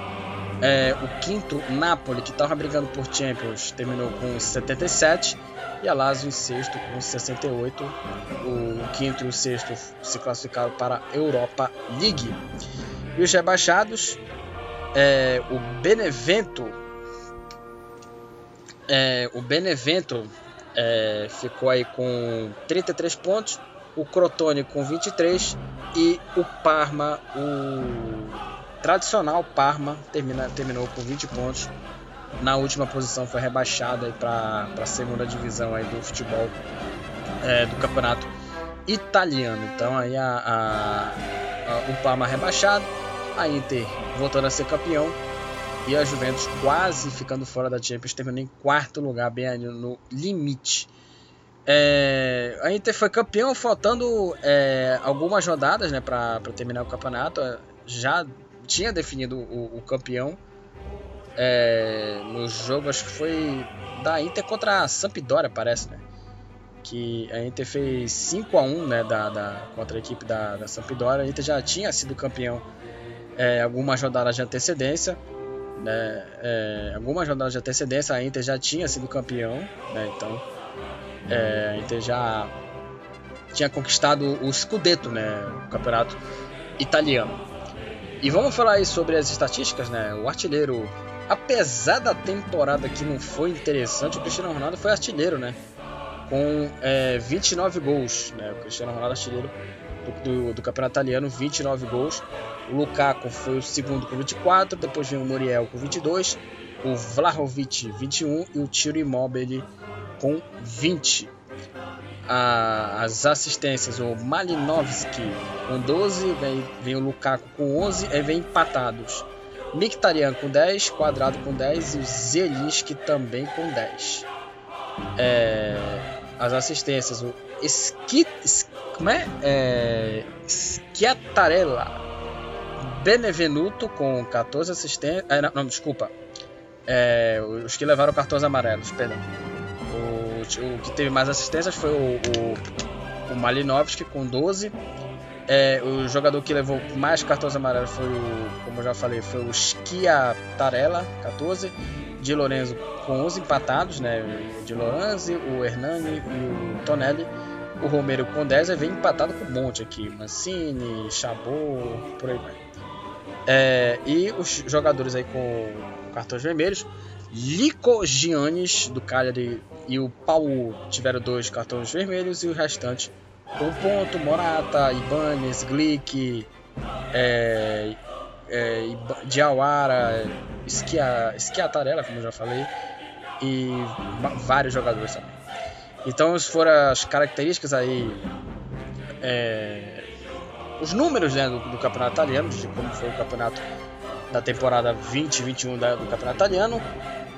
É, o quinto, Napoli, que estava brigando por Champions, terminou com 77. E a Lazio em sexto com 68. O, o quinto e o sexto se classificaram para a Europa League. E os rebaixados, é, o Benevento é, o Benevento é, ficou aí com 33 pontos, o Crotone com 23 e o Parma, o tradicional Parma, termina, terminou com 20 pontos. Na última posição foi rebaixado para a segunda divisão aí do futebol é, do campeonato italiano. Então aí a, a, a, o Parma rebaixado, a Inter voltando a ser campeão e a Juventus quase ficando fora da Champions, terminou em quarto lugar, bem ali no limite. É, a Inter foi campeão faltando é, algumas rodadas né, para terminar o campeonato. Já tinha definido o, o campeão é, no jogo, acho que foi da Inter contra a Sampdoria, parece, né? Que a Inter fez 5 a 1 né, da, da, contra a equipe da, da Sampdoria. A Inter já tinha sido campeão é, algumas rodadas de antecedência. Né, é, algumas rodadas de antecedência, a Inter já tinha sido campeão, né, então é, a Inter já tinha conquistado o Scudetto, né, o campeonato italiano. E vamos falar aí sobre as estatísticas, né? O artilheiro, apesar da temporada que não foi interessante, o Cristiano Ronaldo foi artilheiro, né? Com é, 29 gols, né? O Cristiano Ronaldo artilheiro do, do, do, campeonato italiano, 29 gols. O Lukaku foi o segundo com 24, depois vem o Muriel com 22, o Vlahovic 21 e o Tiro Immobile com 20. as assistências, o Malinovski com 12, vem, vem o Lukaku com 11 e vem empatados. Mkhitaryan com 10, Quadrado com 10 e o Zelinski também com 10. É, as assistências, o Skit, como é? é Schiattarella Benevenuto com 14 assistências. É, não, desculpa. É, os que levaram cartões amarelos, perdão. O, o que teve mais assistências foi o, o, o Malinovski com 12. É, o jogador que levou mais cartões amarelos foi o, como eu já falei, foi o Schiatarella, 14. Di Lorenzo com 11 empatados, né? Di Lorenzo, o Hernani e o Tonelli. O Romero com 10 e vem empatado com um monte aqui. Mancini, Chabot, por aí vai. É, e os jogadores aí com cartões vermelhos. Lico Giannis do Cagliari e o Paulo tiveram dois cartões vermelhos e o restante um ponto, Morata, Ibanez, Glick, é, é, Diawara, Esquia, Esquiatarela, como eu já falei, e vários jogadores também. Então, essas foram as características aí, é, os números né, do, do, campeonato italiano, de como foi o campeonato da temporada 2021 do campeonato italiano.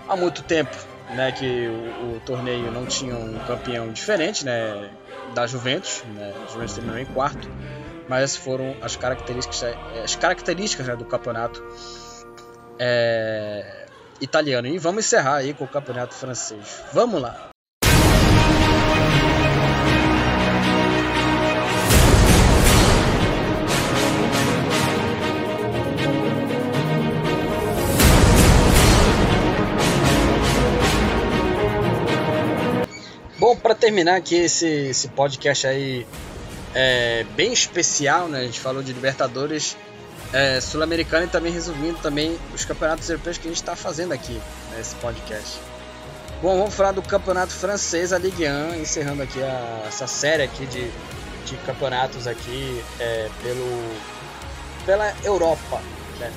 Há muito tempo né, que o, o, torneio não tinha um campeão diferente né, da Juventus, né, a Juventus terminou em quarto, mas essas foram as características, as características né, do campeonato é, italiano. E vamos encerrar aí com o campeonato francês. Vamos lá! Para terminar aqui esse, esse podcast aí é, bem especial, né? A gente falou de Libertadores é, Sul-Americana e também resumindo também os campeonatos europeus que a gente está fazendo aqui nesse podcast. Bom, vamos falar do campeonato francês, a Ligue 1, encerrando aqui a, essa série aqui de, de campeonatos aqui é, pelo, pela Europa. Né?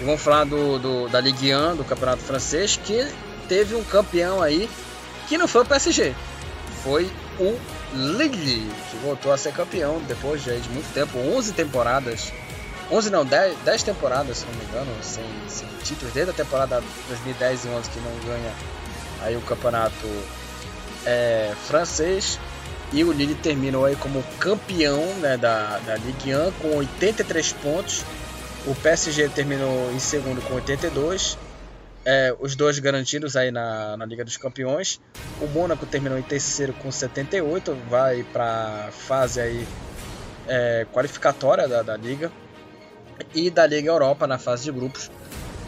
E vamos falar do, do, da Ligue 1, do campeonato francês, que teve um campeão aí que não foi o PSG, foi o Lille, que voltou a ser campeão depois de, muito tempo 11 temporadas 11 não, 10, 10 temporadas, se não me engano, sem, sem títulos, desde a temporada 2010 e 11 que não ganha aí o campeonato é, francês. E o Lille terminou aí como campeão né, da, da Ligue 1 com 83 pontos. O PSG terminou em segundo com 82. É, os dois garantidos aí na, na Liga dos Campeões. O Mônaco terminou em terceiro com 78, vai para fase aí é, qualificatória da, da Liga e da Liga Europa na fase de grupos.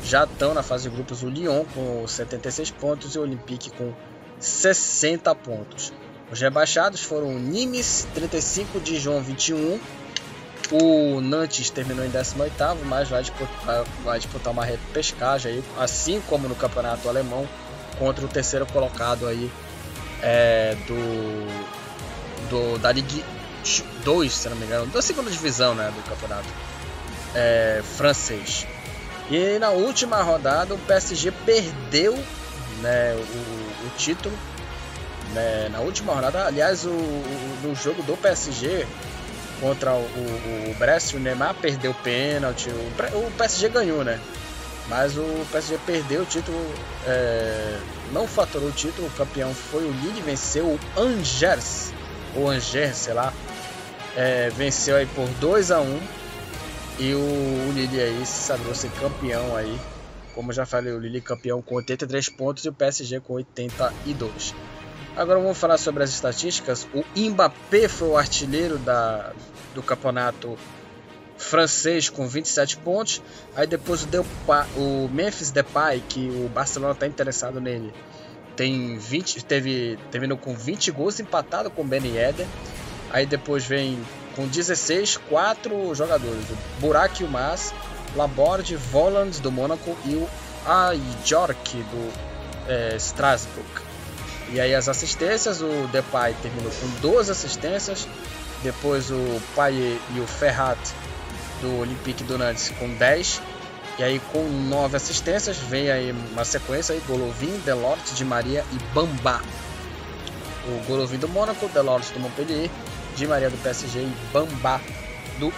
Já estão na fase de grupos o Lyon com 76 pontos e o Olympique com 60 pontos. Os rebaixados foram o Nimes 35, Dijon 21. O Nantes terminou em 18, mas vai disputar, vai disputar uma repescagem aí, assim como no campeonato alemão, contra o terceiro colocado aí é, do, do da Ligue 2, se não me engano, da segunda divisão né, do campeonato é, francês. E na última rodada o PSG perdeu né, o, o título. Né, na última rodada, aliás, o, o, no jogo do PSG contra o, o, o Brest, o Neymar perdeu pênalti. O, o PSG ganhou, né? Mas o PSG perdeu o título, é, não faturou o título. O campeão foi o Lille, venceu o Angers, ou Angers, sei lá. É, venceu aí por 2 a 1 e o, o Lille aí se sagrou ser campeão aí. Como já falei, o Lille campeão com 83 pontos e o PSG com 82. Agora vamos falar sobre as estatísticas. O Mbappé foi o artilheiro da, do campeonato francês com 27 pontos. Aí depois o, Depay, o Memphis Depay, que o Barcelona está interessado nele, tem 20, teve, terminou com 20 gols, empatado com o Ben Yedder. Aí depois vem com 16, quatro jogadores: o Burak Yilmaz, Laborde, Voland do Mônaco e o Ajork do é, Strasbourg. E aí as assistências, o Depay terminou com 12 assistências, depois o Payet e o Ferrat do Olympique do Nantes com 10, e aí com 9 assistências vem aí uma sequência aí, Golovin, Delort, Di Maria e Bamba. O Golovin do Mônaco, Delort do Montpellier, Di Maria do PSG e Bamba do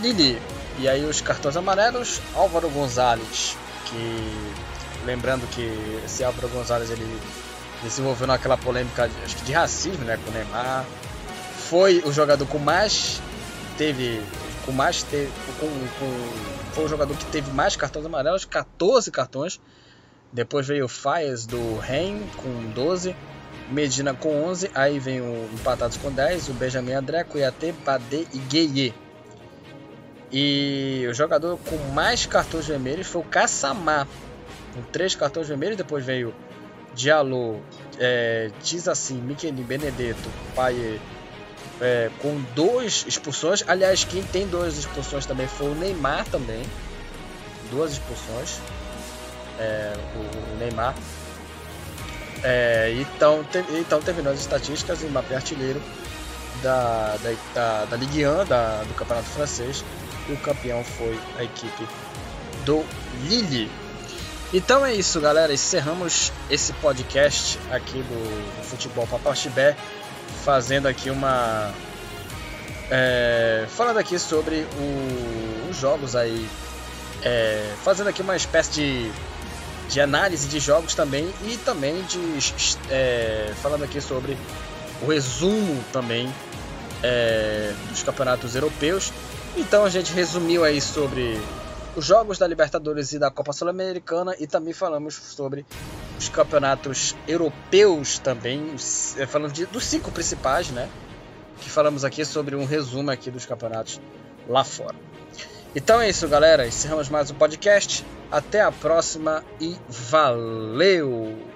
Lille. E aí os cartões amarelos, Álvaro Gonzalez, que lembrando que esse Álvaro Gonzalez ele desenvolveu naquela polêmica acho que de racismo, né, com o Neymar. Foi o jogador com mais teve com mais teve, com, com, foi o jogador que teve mais cartões amarelos, 14 cartões. Depois veio o Faes do Ren com 12 Medina com 11, aí vem o empatados com 10, o Benjamin André, Cuiatê, Padê e Gueye. E o jogador com mais cartões vermelhos foi o Kassamá, com 3 cartões vermelhos, depois veio Diallo, é, Tizassim, Michele Benedetto, Paier, é, com duas expulsões. Aliás, quem tem duas expulsões também foi o Neymar também. Duas expulsões. É, o, o, Neymar. É, então, te, então terminou as estatísticas e Mbappé artilheiro da, da, da, da Ligue 1, da, do Campeonato Francês. E o campeão foi a equipe do Lille. Então é isso, galera. Encerramos esse podcast aqui do, do Futebol Papaxibé fazendo aqui uma. É, falando aqui sobre o, os jogos aí. É, fazendo aqui uma espécie de, de análise de jogos também e também de. É, falando aqui sobre o resumo também é, dos campeonatos europeus. Então a gente resumiu aí sobre os jogos da Libertadores e da Copa Sul-Americana e também falamos sobre os campeonatos europeus também, é, falando de, dos cinco principais, né? Que falamos aqui sobre um resumo aqui dos campeonatos lá fora. Então é isso, galera. Encerramos mais um podcast. Até a próxima e valeu!